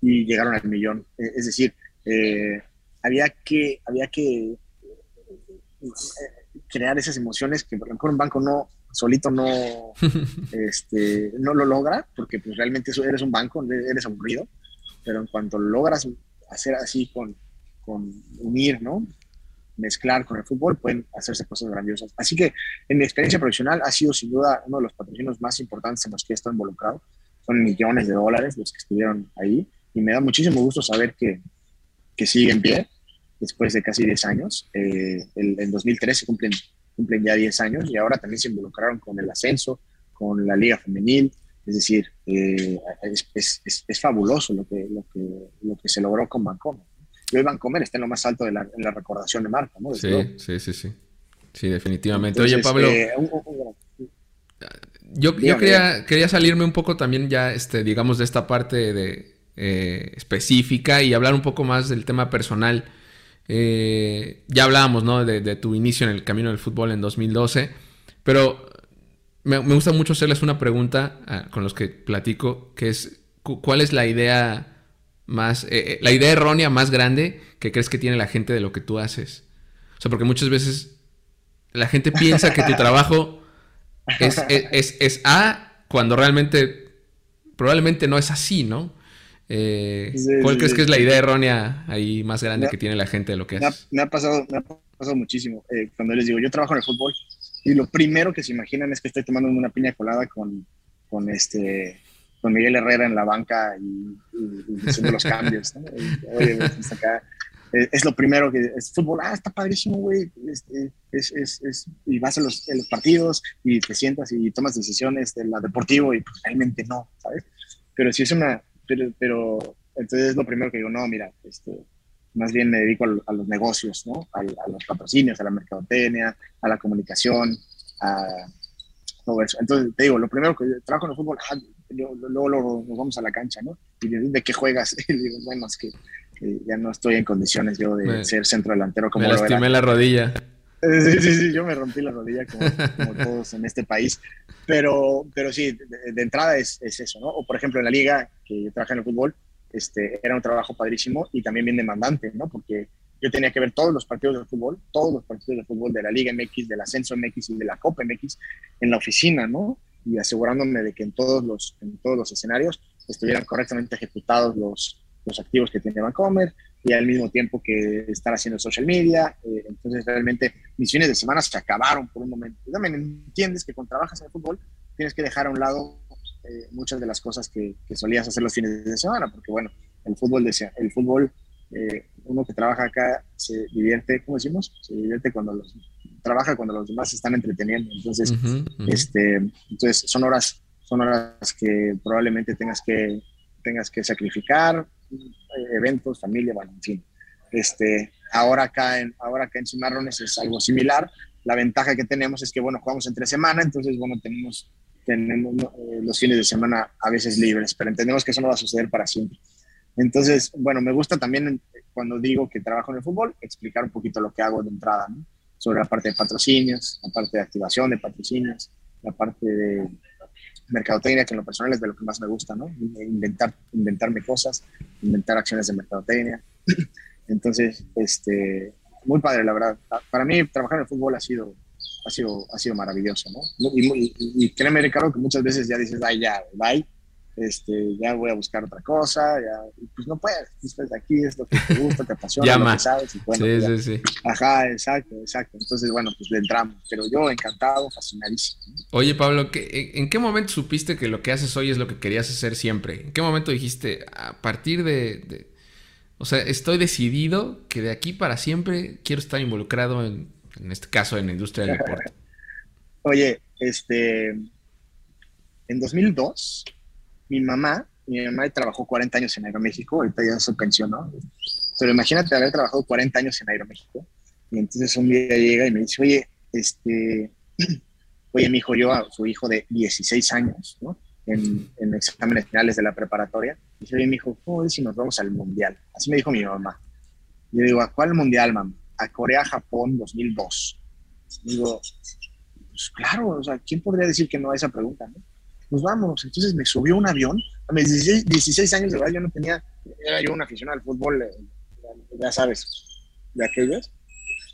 [SPEAKER 2] y llegaron al millón. Eh, es decir, eh, había que, había que crear esas emociones que por ejemplo un banco no solito no, (laughs) este, no lo logra, porque pues realmente eres un banco, eres aburrido, pero en cuanto logras hacer así con, con unir, ¿no? Mezclar con el fútbol, pueden hacerse cosas grandiosas. Así que en mi experiencia profesional ha sido sin duda uno de los patrocinios más importantes en los que he estado involucrado. Son millones de dólares los que estuvieron ahí y me da muchísimo gusto saber que, que sigue en pie después de casi 10 años. Eh, el, en 2013 cumplen, cumplen ya 10 años y ahora también se involucraron con el ascenso, con la liga femenil. Es decir, eh, es, es, es, fabuloso lo que, lo, que, lo que se logró con Bancomer y hoy Vancomer está en lo más alto de la, en la recordación de marca, ¿no?
[SPEAKER 1] sí, sí, sí, sí. Sí, definitivamente. Oye, Pablo. Eh, yo, yo quería, quería salirme un poco también ya, este, digamos, de esta parte de, eh, específica y hablar un poco más del tema personal. Eh, ya hablábamos, ¿no? De, tu inicio en el camino del fútbol en 2012, pero me, me gusta mucho hacerles una pregunta ah, con los que platico, que es, ¿cuál es la idea más, eh, eh, la idea errónea más grande que crees que tiene la gente de lo que tú haces. O sea, porque muchas veces la gente piensa que tu (laughs) trabajo es, es, A cuando realmente probablemente no es así, ¿no? Eh, ¿Cuál crees que es la idea errónea ahí más grande que tiene la gente de lo que haces?
[SPEAKER 2] Me ha, pasado, me ha pasado muchísimo. cuando les digo, yo trabajo en el fútbol y lo primero que se imaginan es que estoy tomando una piña colada con, con este con Miguel Herrera en la banca y, haciendo los cambios. Oye, pues, acá, eh, es, lo primero que es fútbol, ah, está padrísimo, güey. Este, es, es, es, y vas a los, los, partidos y te sientas y tomas decisiones de la deportivo y pues, realmente no, ¿sabes? Pero si es una, pero, pero entonces es lo primero que digo, no, mira, este, más bien me dedico a, los negocios, ¿no? A, a, los patrocinios, a la mercadotecnia, a la comunicación, a todo eso. Entonces te digo, lo primero que trabajo en el fútbol, ah, luego, nos vamos a la cancha, ¿no? Y de, qué juegas? (laughs) Y digo, bueno, es que ya no estoy en condiciones yo de ser centro delantero como
[SPEAKER 1] me lastimé la rodilla. (laughs)
[SPEAKER 2] Sí, sí, sí, yo me rompí la rodilla como, todos en este país. Pero, pero sí, de, entrada es, es, eso, ¿no? O por ejemplo en la liga, que yo trabajé en el fútbol, este, era un trabajo padrísimo y también bien demandante, ¿no? Porque yo tenía que ver todos los partidos de fútbol, todos los partidos de fútbol de la Liga MX, del Ascenso MX y de la Copa MX en la oficina, ¿no? Y asegurándome de que en todos los, en todos los escenarios estuvieran correctamente ejecutados los, los activos que tiene Bancomer y al mismo tiempo que estar haciendo social media. Eh, entonces, realmente mis fines de semana se acabaron por un momento. Y también entiendes que cuando trabajas en el fútbol tienes que dejar a un lado eh, muchas de las cosas que, que, solías hacer los fines de semana, porque bueno, el fútbol, el fútbol eh, uno que trabaja acá se divierte, ¿cómo decimos? Se divierte cuando los trabaja cuando los demás se están entreteniendo. Entonces, este, entonces son horas, son horas que probablemente tengas que, tengas que sacrificar, eh, eventos, familia, bueno, en fin. Este, ahora acá en, ahora acá en Cimarrones es algo similar. La ventaja que tenemos es que, bueno, jugamos entre semana, entonces, bueno, tenemos, tenemos eh, los fines de semana a veces libres, pero entendemos que eso no va a suceder para siempre. Entonces, bueno, me gusta también cuando digo que trabajo en el fútbol, explicar un poquito lo que hago de entrada, ¿no? Sobre la parte de patrocinios, la parte de activación de patrocinios, la parte de mercadotecnia, que en lo personal es de lo que más me gusta, ¿no? Inventar, inventarme cosas, inventar acciones de mercadotecnia. (clears throat) Entonces, este, muy padre, la verdad. Para mí, trabajar en el fútbol ha sido, ha sido, ha sido maravilloso, ¿no? Y, y, y créeme, Ricardo, que muchas veces ya dices, ay, ya, bye, este, ya voy a buscar otra cosa, ya, pues no puedes, estás aquí, es lo que te gusta, te (laughs) apasiona, lo que sabes, y bueno, sí, pues sí, sí. Ajá, exacto, exacto, entonces bueno, pues le entramos, pero yo encantado, fascinadísimo.
[SPEAKER 1] Oye Pablo, ¿en qué momento supiste que lo que haces hoy es lo que querías hacer siempre? ¿En qué momento dijiste, a partir de, o sea, estoy decidido que de aquí para siempre quiero estar involucrado en, en este caso, en la industria del deporte? (laughs)
[SPEAKER 2] Oye, este, en 2002 mi mamá, mi mamá trabajó 40 años en Aeroméxico, ahorita ya se pensionó, pero imagínate haber trabajado 40 años en Aeroméxico. Y entonces un día llega y me dice, oye, este, (clears throat) oye, mi hijo, yo, su hijo de 16 años, ¿no? En, en, exámenes finales de la preparatoria. Y dice, oye, mi hijo, ¿cómo si nos vamos al mundial? Así me dijo mi mamá. Y yo digo, ¿a cuál mundial, mamá? a Corea-Japón 2002. Digo, pues claro, o sea, ¿quién podría decir que no a esa pregunta? ¿no? Pues vamos, entonces me subió un avión, a mis 16, años de edad yo no tenía, era yo un aficionado al fútbol, eh, ya sabes, de aquellos,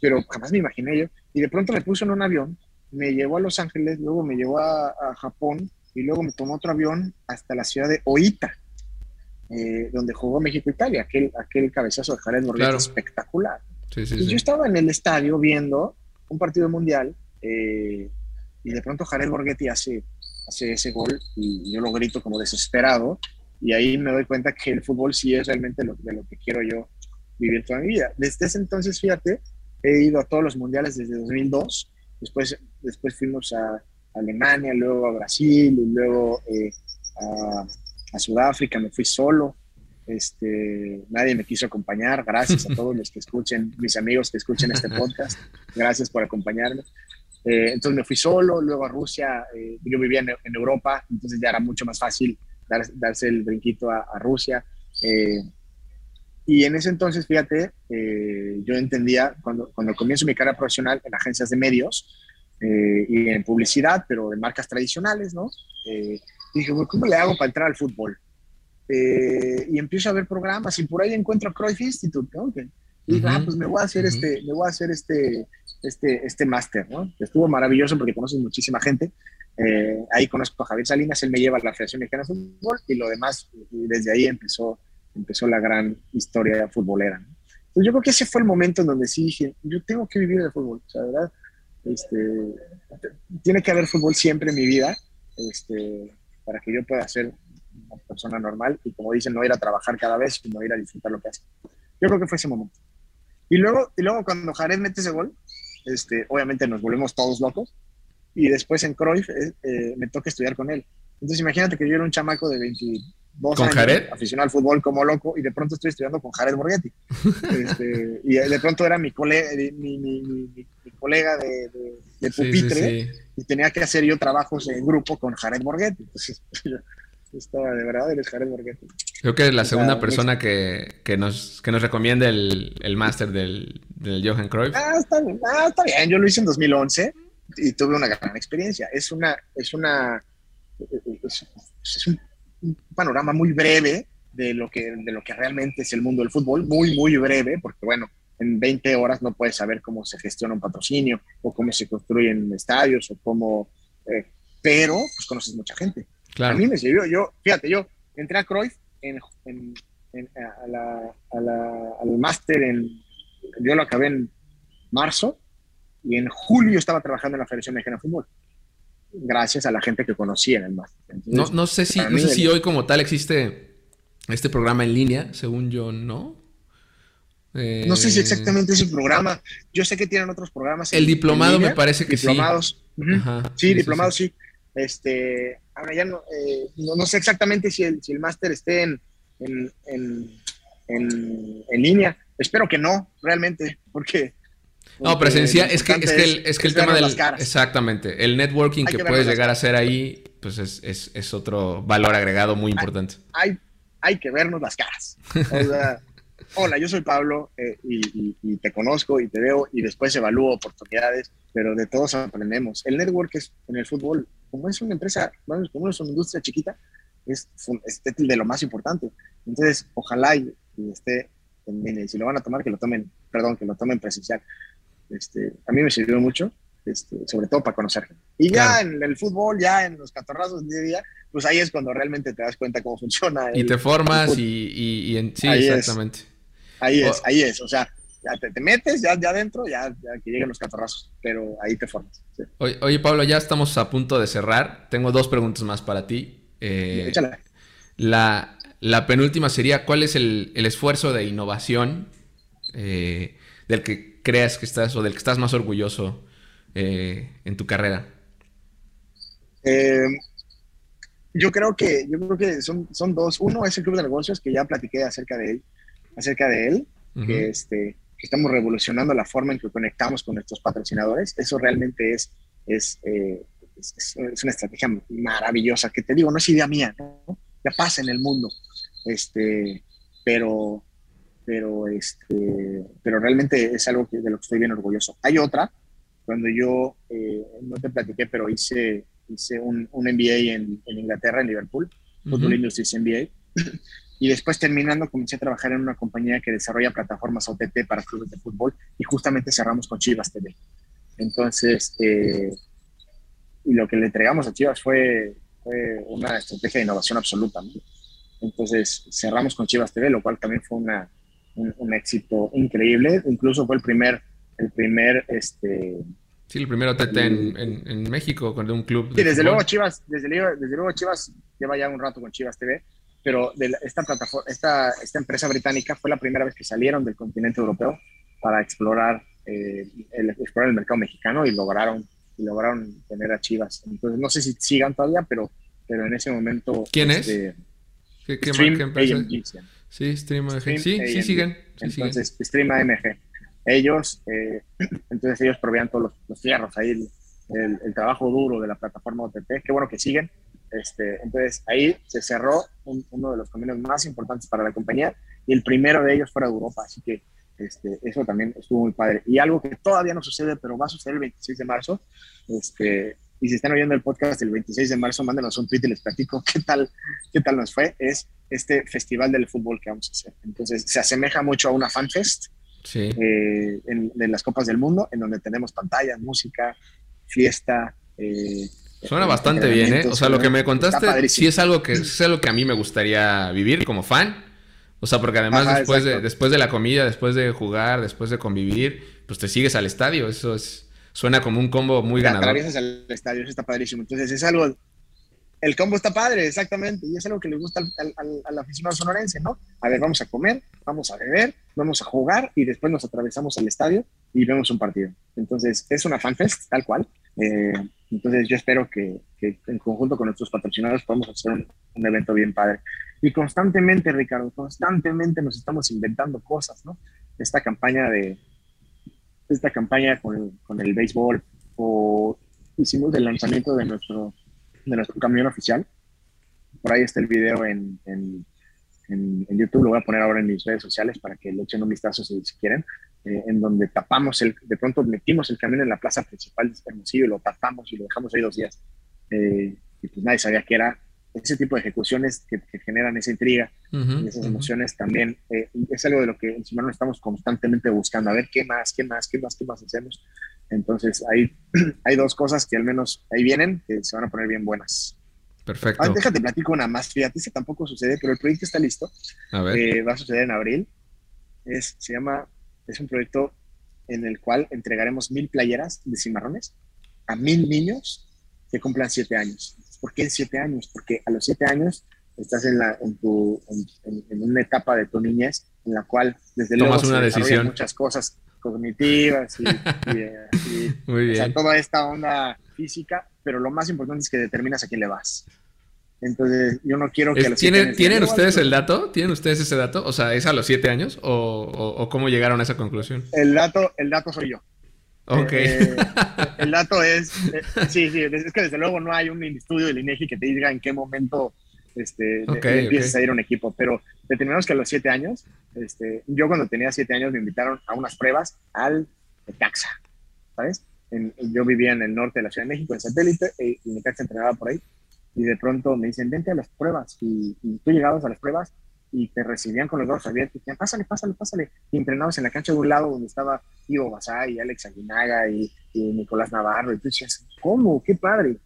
[SPEAKER 2] pero jamás me imaginé yo, y de pronto me puso en un avión, me llevó a Los Ángeles, luego me llevó a, Japón, y luego me tomó otro avión hasta la ciudad de Oita, eh, donde jugó México-Italia, aquel, aquel cabezazo de Jared Borghetti espectacular. y yo estaba en el estadio viendo un partido mundial eh, y de pronto Jared Borghetti hace, hace ese gol y yo lo grito como desesperado y ahí me doy cuenta que el fútbol sí es realmente lo, de lo que quiero yo vivir toda mi vida. Desde ese entonces, fíjate, he ido a todos los mundiales desde 2002, después, después fuimos a Alemania, luego a Brasil y luego eh, a, a Sudáfrica, me fui solo. Este, nadie me quiso acompañar. Gracias a todos los que escuchen, mis amigos que escuchen este (laughs) podcast. Gracias por acompañarme. Eh, entonces me fui solo, luego a Rusia. Eh, yo vivía en, Europa, entonces ya era mucho más fácil darse el brinquito a, Rusia. Eh, y en ese entonces, fíjate, yo entendía, cuando, cuando comienzo mi carrera profesional en agencias de medios y en publicidad, pero en marcas tradicionales, ¿no? dije, ¿cómo le hago para entrar al fútbol? Eh, y empiezo a ver programas y por ahí encuentro Cruyff Institute, ¿no? y dije, ah, pues me voy a hacer este, me voy a hacer este, este, este máster, ¿no? Estuvo maravilloso porque conoces muchísima gente. Eh, ahí conozco a Javier Salinas, él me lleva a la Federación Mexicana de Fútbol y lo demás, y desde ahí empezó, empezó la gran historia futbolera. ¿no? Entonces yo creo que ese fue el momento en donde sí dije, yo tengo que vivir el fútbol, o sea, ¿verdad? Este, tiene que haber fútbol siempre en mi vida, este, para que yo pueda ser una persona normal y como dicen, no ir a trabajar cada vez, sino ir a disfrutar lo que hace. Yo creo que fue ese momento. Y luego, y luego cuando Jared mete ese gol, este, obviamente nos volvemos todos locos y después en Cruyff eh, eh, me toca estudiar con él. Entonces imagínate que yo era un chamaco de 22
[SPEAKER 1] ¿Con
[SPEAKER 2] años,
[SPEAKER 1] Jared?
[SPEAKER 2] aficionado al fútbol como loco y de pronto estoy estudiando con Jared Borghetti. (laughs) Este, y de pronto era mi, colega, mi, mi, mi, colega de, de, pupitre y tenía que hacer yo trabajos en grupo con Jared Borghetti. Entonces, (laughs) estaba de verdad, eres Jared Borghetti.
[SPEAKER 1] Creo que es la segunda persona que, que, nos, que nos recomienda el, el máster del, del, Johan Cruyff.
[SPEAKER 2] Ah está, bien, ah, está bien, yo lo hice en 2011 y tuve una gran experiencia. Es una, es una, es, un, panorama muy breve de lo, que, de lo que realmente es el mundo del fútbol, muy, muy breve, porque bueno, en 20 horas no puedes saber cómo se gestiona un patrocinio o cómo se construyen estadios o cómo... Eh, pero pues conoces mucha gente. A mí me sirvió, yo, fíjate, yo entré a Cruyff en, a la, al máster en, yo lo acabé en marzo y en julio estaba trabajando en la Federación Mexicana de Fútbol gracias a la gente que conocía en el máster.
[SPEAKER 1] No, no, sé si, no sé si hoy como tal existe este programa en línea, según yo, ¿no?
[SPEAKER 2] no sé si eh, exactamente es el programa. Yo sé que tienen otros programas.
[SPEAKER 1] El diplomado me parece que
[SPEAKER 2] diplomados. sí. sí, diplomados sí. Este, ahora ya eh, no, no, sé exactamente si el, si el máster esté en, en, en, en, línea. Espero que no, realmente, porque...
[SPEAKER 1] No, presencial, es que, es que el, es que el tema del... Exactamente, el networking que, puedes llegar a hacer ahí, pues es, es, es, otro valor agregado muy importante.
[SPEAKER 2] Hay, hay, que vernos las caras. O sea, (laughs) hola, yo soy Pablo eh, y, y, te conozco y te veo y después evalúo oportunidades, pero de todos aprendemos. El network es en el fútbol como es una empresa, como es una industria chiquita, es, es, de lo más importante. Entonces, ojalá y, esté, si lo van a tomar, que lo tomen, perdón, que lo tomen presencial. Este, a mí me sirvió mucho, este, sobre todo para conocer Y ya en el fútbol, ya en los catorrazos de día, pues ahí es cuando realmente te das cuenta cómo funciona.
[SPEAKER 1] y te formas y, en, sí, exactamente.
[SPEAKER 2] Ahí es, ahí es, o sea, ya te, metes, ya, ya adentro, ya, que lleguen los catorrazos, pero ahí te formas.
[SPEAKER 1] Oye, Pablo, ya estamos a punto de cerrar. Tengo dos preguntas más para ti. Eh, la, la, penúltima sería, ¿cuál es el, esfuerzo de innovación eh, del que creas que estás o del que estás más orgulloso eh, en tu carrera?
[SPEAKER 2] yo creo que, yo creo que son, son dos. Uno es el Club de Negocios, que ya platiqué acerca de él, acerca de él, que este estamos revolucionando la forma en que conectamos con nuestros patrocinadores. Eso realmente es, es, eh, es, una estrategia maravillosa, que te digo, no es idea mía, ¿no? ya pasa en el mundo. Este, pero, pero, este, pero realmente es algo que, de lo que estoy bien orgulloso. Hay otra, cuando yo, eh, no te platiqué, pero hice, hice un, un MBA en, en, Inglaterra, en Liverpool, Football Industries MBA, y después terminando comencé a trabajar en una compañía que desarrolla plataformas OTT para clubes de fútbol y justamente cerramos con Chivas TV. Entonces, eh, y lo que le entregamos a Chivas fue, fue una estrategia de innovación absoluta. Entonces cerramos con Chivas TV, lo cual también fue una, un, éxito increíble. Incluso fue el primer, el primer, este...
[SPEAKER 1] Sí, el primer OTT en, en, México con un club.
[SPEAKER 2] sí, desde luego Chivas, desde desde luego Chivas lleva ya un rato con Chivas TV, pero de esta plataforma, esta, esta empresa británica fue la primera vez que salieron del continente europeo para explorar, eh, el, explorar el mercado mexicano y lograron, y lograron tener a Chivas. Entonces, no sé si sigan todavía, pero, pero en ese momento...
[SPEAKER 1] ¿Quién es? Este, ¿Qué, Stream Sí, Stream AMG. sí, sí siguen.
[SPEAKER 2] entonces, Stream AMG. Ellos, eh, (clears throat) entonces ellos proveían todos los, los fierros ahí, el, el, trabajo duro de la plataforma OTT. Qué bueno que siguen. Este, entonces ahí se cerró uno de los convenios más importantes para la compañía y el primero de ellos fuera de Europa. Así que este, eso también estuvo muy padre. Y algo que todavía no sucede, pero va a suceder el 26 de marzo, este, y si están oyendo el podcast el 26 de marzo, mándenos un tweet y les platico qué tal, qué tal nos fue. Es este festival del fútbol que vamos a hacer. Entonces, se asemeja mucho a una fanfest sí. eh, de las Copas del Mundo, en donde tenemos pantallas, música, fiesta. Eh,
[SPEAKER 1] Suena bastante bien, ¿eh? O sea, lo que me contaste sí es algo que es algo que a mí me gustaría vivir como fan. O sea, porque además después, de, después de la comida, después de jugar, después de convivir, pues te sigues al estadio. Eso es suena como un combo muy ganador.
[SPEAKER 2] Atravesas al estadio, eso está padrísimo. Entonces es algo, el combo está padre, exactamente, y es algo que le gusta al, al, al, aficionado sonorense, ¿no? A ver, vamos a comer, vamos a beber, vamos a jugar y después nos atravesamos al estadio y vemos un partido. Entonces es una fanfest, tal cual. Eh, entonces yo espero que, en conjunto con nuestros patrocinadores podamos hacer un, evento bien padre. Y constantemente, Ricardo, constantemente nos estamos inventando cosas, ¿no? Esta campaña de, esta campaña con, con el béisbol o hicimos el lanzamiento de nuestro, de nuestro camión oficial. Por ahí está el video en, en, YouTube, lo voy a poner ahora en mis redes sociales para que le echen un vistazo si quieren, eh, en donde tapamos, el, de pronto metimos el camión en la plaza principal de Hermosillo y lo tapamos y lo dejamos ahí dos días. Eh, y pues nadie sabía que era ese tipo de ejecuciones que, generan esa intriga y esas emociones también eh, es algo de lo que encima no estamos constantemente buscando, a ver qué más, qué más, qué más, qué más hacemos. Entonces hay, (clears throat) hay dos cosas que al menos ahí vienen que se van a poner bien buenas.
[SPEAKER 1] Perfecto.
[SPEAKER 2] Ah, déjate platico una más, fíjate, ese tampoco sucede, pero el proyecto está listo. A ver. Eh, va a suceder en abril. Es, se llama, es un proyecto en el cual entregaremos mil playeras de cimarrones a mil niños que cumplan siete años. ¿Por qué siete años? Porque a los siete años estás en, la, en, tu, en, una etapa de tu niñez en la cual, desde
[SPEAKER 1] Tomas luego, una decisión.
[SPEAKER 2] muchas cosas cognitivas y, (laughs) Muy bien. O sea, toda esta onda física, pero lo más importante es que determinas a quién le vas. Entonces, yo no quiero que...
[SPEAKER 1] los ¿Tienen, ¿tienen ustedes el dato? ¿Tienen ustedes ese dato? O sea, ¿es a los siete años? ¿O, o, cómo llegaron a esa conclusión?
[SPEAKER 2] El dato, el dato soy yo.
[SPEAKER 1] Ok.
[SPEAKER 2] Eh, (laughs) el dato es, eh, sí, sí, es que desde luego no hay un estudio del INEGI que te diga en qué momento este, empiezas a ir a un equipo, pero determinamos que a los siete años, este, yo cuando tenía siete años me invitaron a unas pruebas al Taxa, ¿sabes? yo vivía en el norte de la Ciudad de México, en satélite, e, y mi taxa entrenaba por ahí, y de pronto me dicen, vente a las pruebas, y, y tú llegabas a las pruebas y te recibían con los brazos abiertos y decían, pásale, pásale, pásale. Y entrenabas en la cancha de un lado donde estaba Ivo Basay, y Alex Aguinaga y, Nicolás Navarro. Y tú decías, ¿cómo? ¡Qué padre!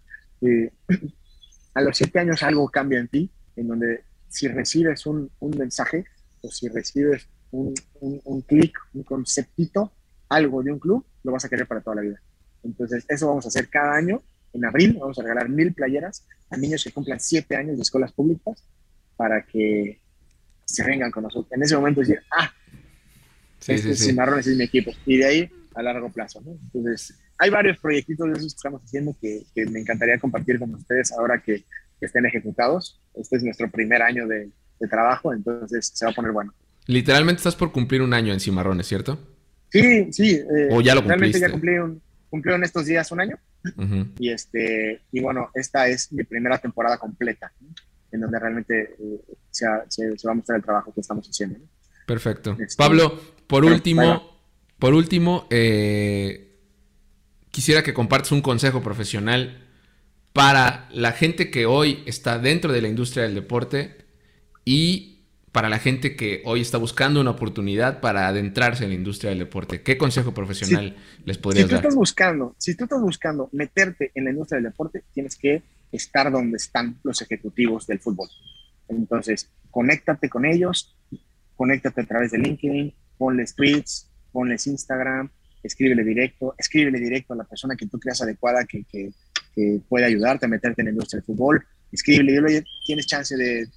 [SPEAKER 2] Eh, (clears throat) a los siete años algo cambia en ti, en donde si recibes un, un mensaje o si recibes un, un, un clic, un conceptito, algo de un club, lo vas a querer para toda la vida. Entonces, eso vamos a hacer cada año. En abril vamos a regalar mil playeras a niños que cumplan siete años de escuelas públicas para que se vengan con nosotros. En ese momento decir, ah, sí, este sí, Cimarrones es mi equipo. Y de ahí a largo plazo, ¿no? Entonces, hay varios proyectitos de esos que estamos haciendo que, que me encantaría compartir con ustedes ahora que, que, estén ejecutados. Este es nuestro primer año de, de, trabajo, entonces se va a poner bueno.
[SPEAKER 1] Literalmente estás por cumplir un año en Cimarrones, ¿cierto?
[SPEAKER 2] Sí, sí. Eh,
[SPEAKER 1] o ya lo cumpliste.
[SPEAKER 2] Ya cumplí un, cumplió en estos días un año. Uh -huh. Y este y bueno, esta es mi primera temporada completa. ¿no? en donde realmente eh, se, se, se, va a mostrar el trabajo que estamos haciendo. ¿no?
[SPEAKER 1] Perfecto. Este, Pablo, por último, por último, eh, quisiera que compartas un consejo profesional para la gente que hoy está dentro de la industria del deporte y para la gente que hoy está buscando una oportunidad para adentrarse en la industria del deporte? ¿Qué consejo profesional les podrías
[SPEAKER 2] si tú Estás buscando, si tú estás buscando meterte en la industria del deporte, tienes que estar donde están los ejecutivos del fútbol. Entonces, conéctate con ellos, conéctate a través de LinkedIn, ponles tweets, ponles Instagram, escríbele directo, escríbele directo a la persona que tú creas adecuada que, que, que puede ayudarte a meterte en la industria del fútbol escríbele, dile, oye, tienes chance de,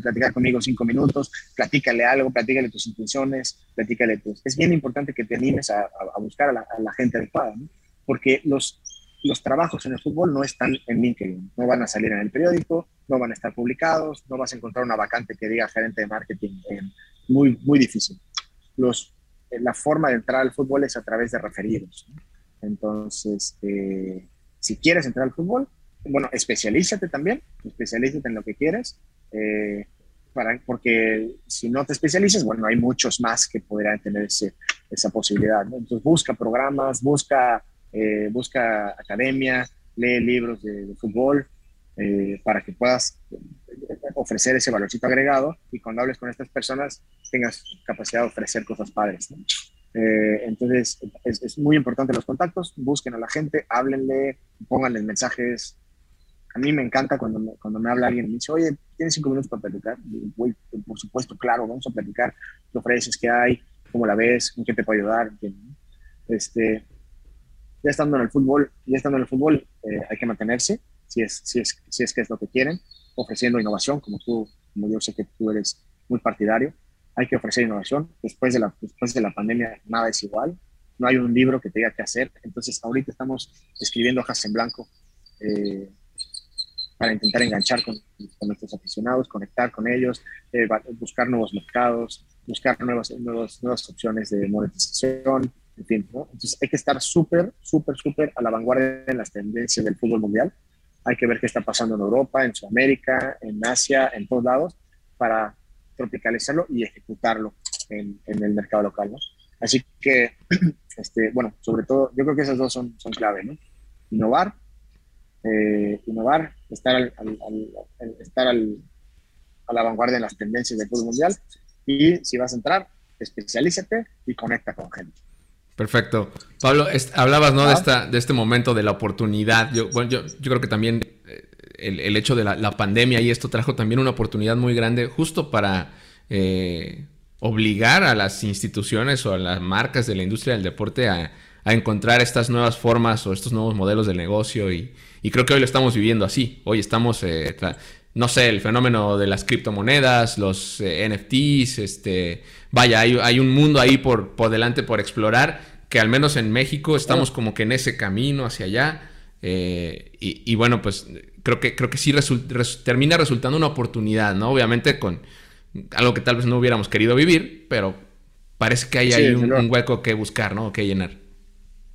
[SPEAKER 2] platicar conmigo cinco minutos, platícale algo, platícale tus intenciones, platícale tus... Es bien importante que te animes a, buscar a la, gente adecuada, ¿no? porque los, los trabajos en el fútbol no están en LinkedIn, no van a salir en el periódico, no van a estar publicados, no vas a encontrar una vacante que diga gerente de marketing, muy, muy difícil. Los, la forma de entrar al fútbol es a través de referidos. Entonces, eh, si quieres entrar al fútbol, bueno, especialízate también, especialízate en lo que quieres, eh, para, porque si no te especializas, bueno, hay muchos más que podrían tener ese, esa posibilidad. Entonces busca programas, busca, eh, busca academia, lee libros de, fútbol eh, para que puedas ofrecer ese valorcito agregado y cuando hables con estas personas tengas capacidad de ofrecer cosas padres. entonces es, es, muy importante los contactos, busquen a la gente, háblenle, pónganle mensajes a mí me encanta cuando me, cuando me habla alguien y me dice, oye, ¿tienes cinco minutos para platicar? Voy, por supuesto, claro, vamos a platicar. ¿Qué ofreces? ¿Qué hay? ¿Cómo la ves? ¿En qué te puedo ayudar? Este, ya estando en el fútbol, ya estando en el fútbol, eh, hay que mantenerse, si es, si, es, si es que es lo que quieren, ofreciendo innovación, como tú, como yo sé que tú eres muy partidario. Hay que ofrecer innovación. Después de la, después de la pandemia, nada es igual. No hay un libro que te diga qué hacer. Entonces, ahorita estamos escribiendo hojas en blanco. Eh, para intentar enganchar con, nuestros aficionados, conectar con ellos, eh, buscar nuevos mercados, buscar nuevas, nuevas opciones de monetización, en fin. Entonces hay que estar súper, súper, súper a la vanguardia en las tendencias del fútbol mundial. Hay que ver qué está pasando en Europa, en Sudamérica, en Asia, en todos lados, para tropicalizarlo y ejecutarlo en, en el mercado local. ¿no? Así que, (clears throat) este, bueno, sobre todo, yo creo que esas dos son, son clave, ¿no? Innovar eh, innovar, estar, al, estar al, a la vanguardia en las tendencias del fútbol mundial. Y si vas a entrar, especialízate y conecta con gente.
[SPEAKER 1] Perfecto. Pablo, hablabas ¿no? de, esta, de este momento de la oportunidad. Yo, bueno, yo, yo creo que también eh, el, hecho de la, pandemia y esto trajo también una oportunidad muy grande justo para eh, obligar a las instituciones o a las marcas de la industria del deporte a, a encontrar estas nuevas formas o estos nuevos modelos de negocio y, creo que hoy lo estamos viviendo así. Hoy estamos, eh, no sé, el fenómeno de las criptomonedas, los eh, NFTs, este, vaya, hay, un mundo ahí por, por delante por explorar que al menos en México estamos como que en ese camino hacia allá. Eh, y, bueno, pues creo que, creo que sí termina resultando una oportunidad, ¿no? Obviamente con algo que tal vez no hubiéramos querido vivir, pero parece que hay ahí un, un, hueco que buscar, ¿no? Que llenar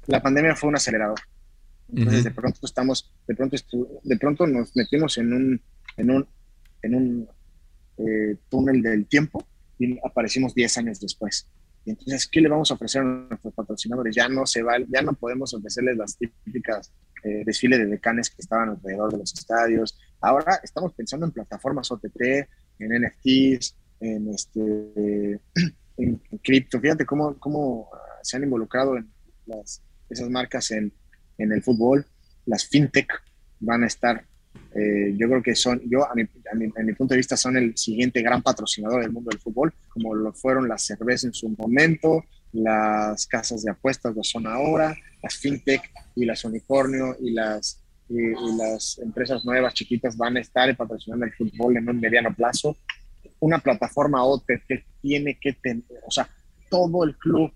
[SPEAKER 2] la pandemia fue un acelerador. Entonces, de pronto estamos, de pronto, de pronto nos metimos en un, en un, en un eh, túnel del tiempo y aparecimos 10 años después. Y entonces, ¿qué le vamos a ofrecer a nuestros patrocinadores? Ya no se va, ya no podemos ofrecerles las típicas eh, desfiles de decanes que estaban alrededor de los estadios. Ahora estamos pensando en plataformas OTT, en NFTs, en este, en cripto. Fíjate cómo, cómo se han involucrado en las esas marcas en, en el fútbol. Las fintech van a estar, eh, yo creo que son, yo a mi, a, mi, mi, punto de vista son el siguiente gran patrocinador del mundo del fútbol, como lo fueron las cervezas en su momento, las casas de apuestas lo son ahora, las fintech y las unicornio y las, y, las empresas nuevas chiquitas van a estar patrocinando el fútbol en un mediano plazo. Una plataforma OTT tiene que tener, o sea, todo el club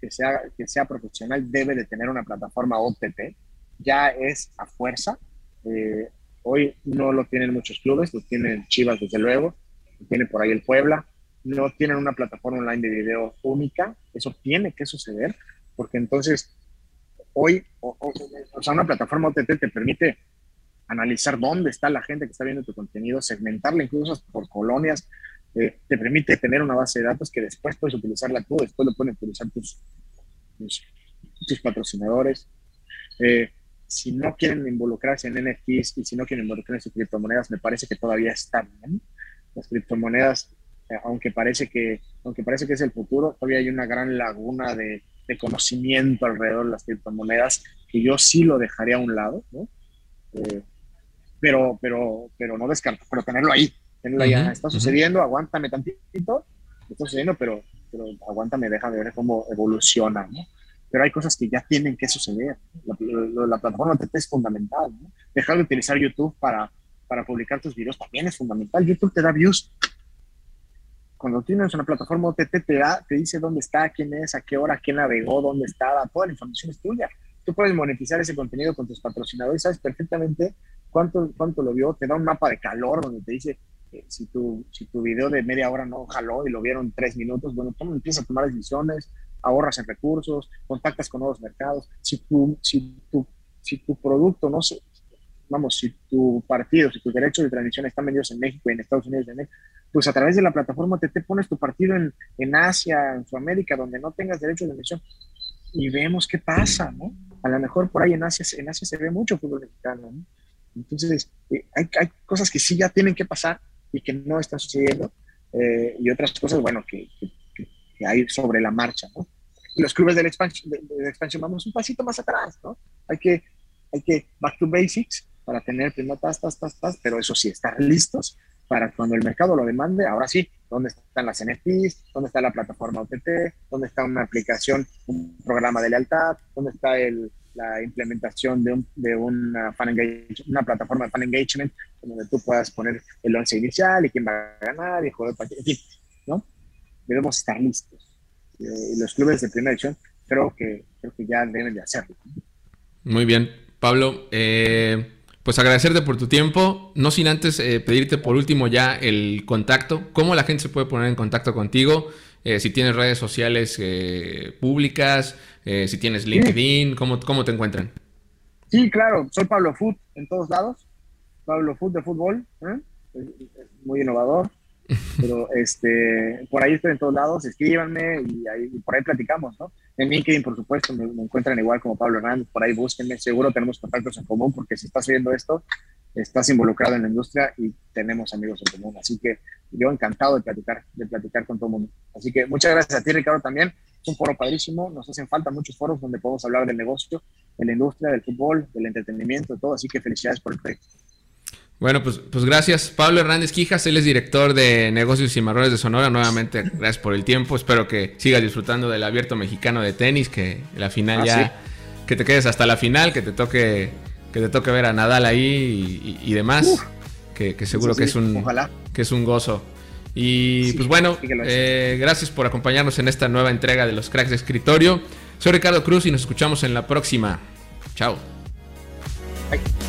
[SPEAKER 2] que sea, que sea profesional debe de tener una plataforma OTT. Ya es a fuerza. Eh, hoy no lo tienen muchos clubes, lo tienen Chivas desde luego, lo tiene por ahí el Puebla. No tienen una plataforma online de video única. Eso tiene que suceder porque entonces hoy, o, sea, una plataforma OTT te permite analizar dónde está la gente que está viendo tu contenido, segmentarla incluso por colonias, eh, te permite tener una base de datos que después puedes utilizarla tú, después lo pueden utilizar tus, tus, patrocinadores. Eh, si no quieren involucrarse en NFTs y si no quieren involucrarse en criptomonedas, me parece que todavía están bien. Las criptomonedas, eh, aunque, parece que, aunque parece que es el futuro, todavía hay una gran laguna de, de, conocimiento alrededor de las criptomonedas que yo sí lo dejaría a un lado, ¿no? pero, pero, pero no descarto, pero tenerlo ahí, ah, está sucediendo, aguántame tantito, está sucediendo, pero, pero aguántame, déjame ver cómo evoluciona, ¿no? Pero hay cosas que ya tienen que suceder. La, la, plataforma TT es fundamental, ¿no? Dejar de utilizar YouTube para, para publicar tus videos también es fundamental. YouTube te da views. Cuando tienes una plataforma OTT, te, da, te dice dónde está, quién es, a qué hora, quién navegó, dónde estaba, toda la información es tuya. Tú puedes monetizar ese contenido con tus patrocinadores, sabes perfectamente cuánto, cuánto lo vio, te da un mapa de calor donde te dice si, tu, si tu video de media hora no jaló y lo vieron tres minutos, bueno, tú empiezas a tomar decisiones, ahorras en recursos, contactas con nuevos mercados. Si tu, si tu, si tu producto, no sé, vamos, si tu partido, si tus derechos de transmisión están vendidos en México y en Estados Unidos, pues a través de la plataforma te pones tu partido en, en Asia, en Sudamérica, donde no tengas derechos de transmisión y vemos qué pasa, ¿no? A lo mejor por ahí en Asia, en Asia se ve mucho fútbol mexicano, ¿no? Entonces, eh, hay, hay, cosas que sí ya tienen que pasar y que no están sucediendo, eh, y otras cosas, bueno, que, que, hay sobre la marcha, ¿no? Y los clubes de la, expansión, de, expansión vamos un pasito más atrás, ¿no? Hay que, hay que back to basics para tener primero tas, tas, tas, tas, pero eso sí, estar listos para cuando el mercado lo demande, ahora sí, ¿dónde están las NFTs? ¿Dónde está la plataforma OTT? ¿Dónde está una aplicación, un programa de lealtad? ¿Dónde está el, la implementación de, un, de una, fan una plataforma de fan engagement donde tú puedas poner el once inicial y quién va a ganar y jugar en fin, ¿no? Debemos estar listos. Eh, los clubes de primera edición creo que, creo que ya deben de hacerlo.
[SPEAKER 1] Muy bien. Pablo, eh, pues agradecerte por tu tiempo, no sin antes eh, pedirte por último ya el contacto, cómo la gente se puede poner en contacto contigo, si tienes redes sociales públicas, eh, si tienes LinkedIn, ¿cómo, ¿cómo te encuentran?
[SPEAKER 2] Sí, claro, soy Pablo Food en todos lados, Pablo Food de fútbol, ¿eh? muy innovador, pero (laughs) este, por ahí estoy en todos lados, escríbanme y, ahí, por ahí platicamos, ¿no? En LinkedIn, por supuesto, me, encuentran igual como Pablo Hernández, por ahí búsquenme, seguro tenemos contactos en común porque si estás viendo esto, estás involucrado en la industria y tenemos amigos en común, así que yo encantado de platicar, de platicar con todo el mundo. Así que muchas gracias a ti, Ricardo, también es un foro padrísimo, nos hacen falta muchos foros donde podemos hablar del negocio, de la industria, del fútbol, del entretenimiento, de todo, así que felicidades por el proyecto.
[SPEAKER 1] Bueno, pues, pues gracias. Pablo Hernández Quijas, él es director de negocios y marrones de Sonora. Nuevamente, gracias por el tiempo. Espero que sigas disfrutando del abierto mexicano de tenis, que la final ah, ya, que te quedes hasta la final, que te toque, que te toque ver a Nadal ahí y, demás. que, seguro que es un que es un gozo. Y pues bueno, eh, gracias por acompañarnos en esta nueva entrega de los cracks de escritorio. Soy Ricardo Cruz y nos escuchamos en la próxima. Chao. Bye.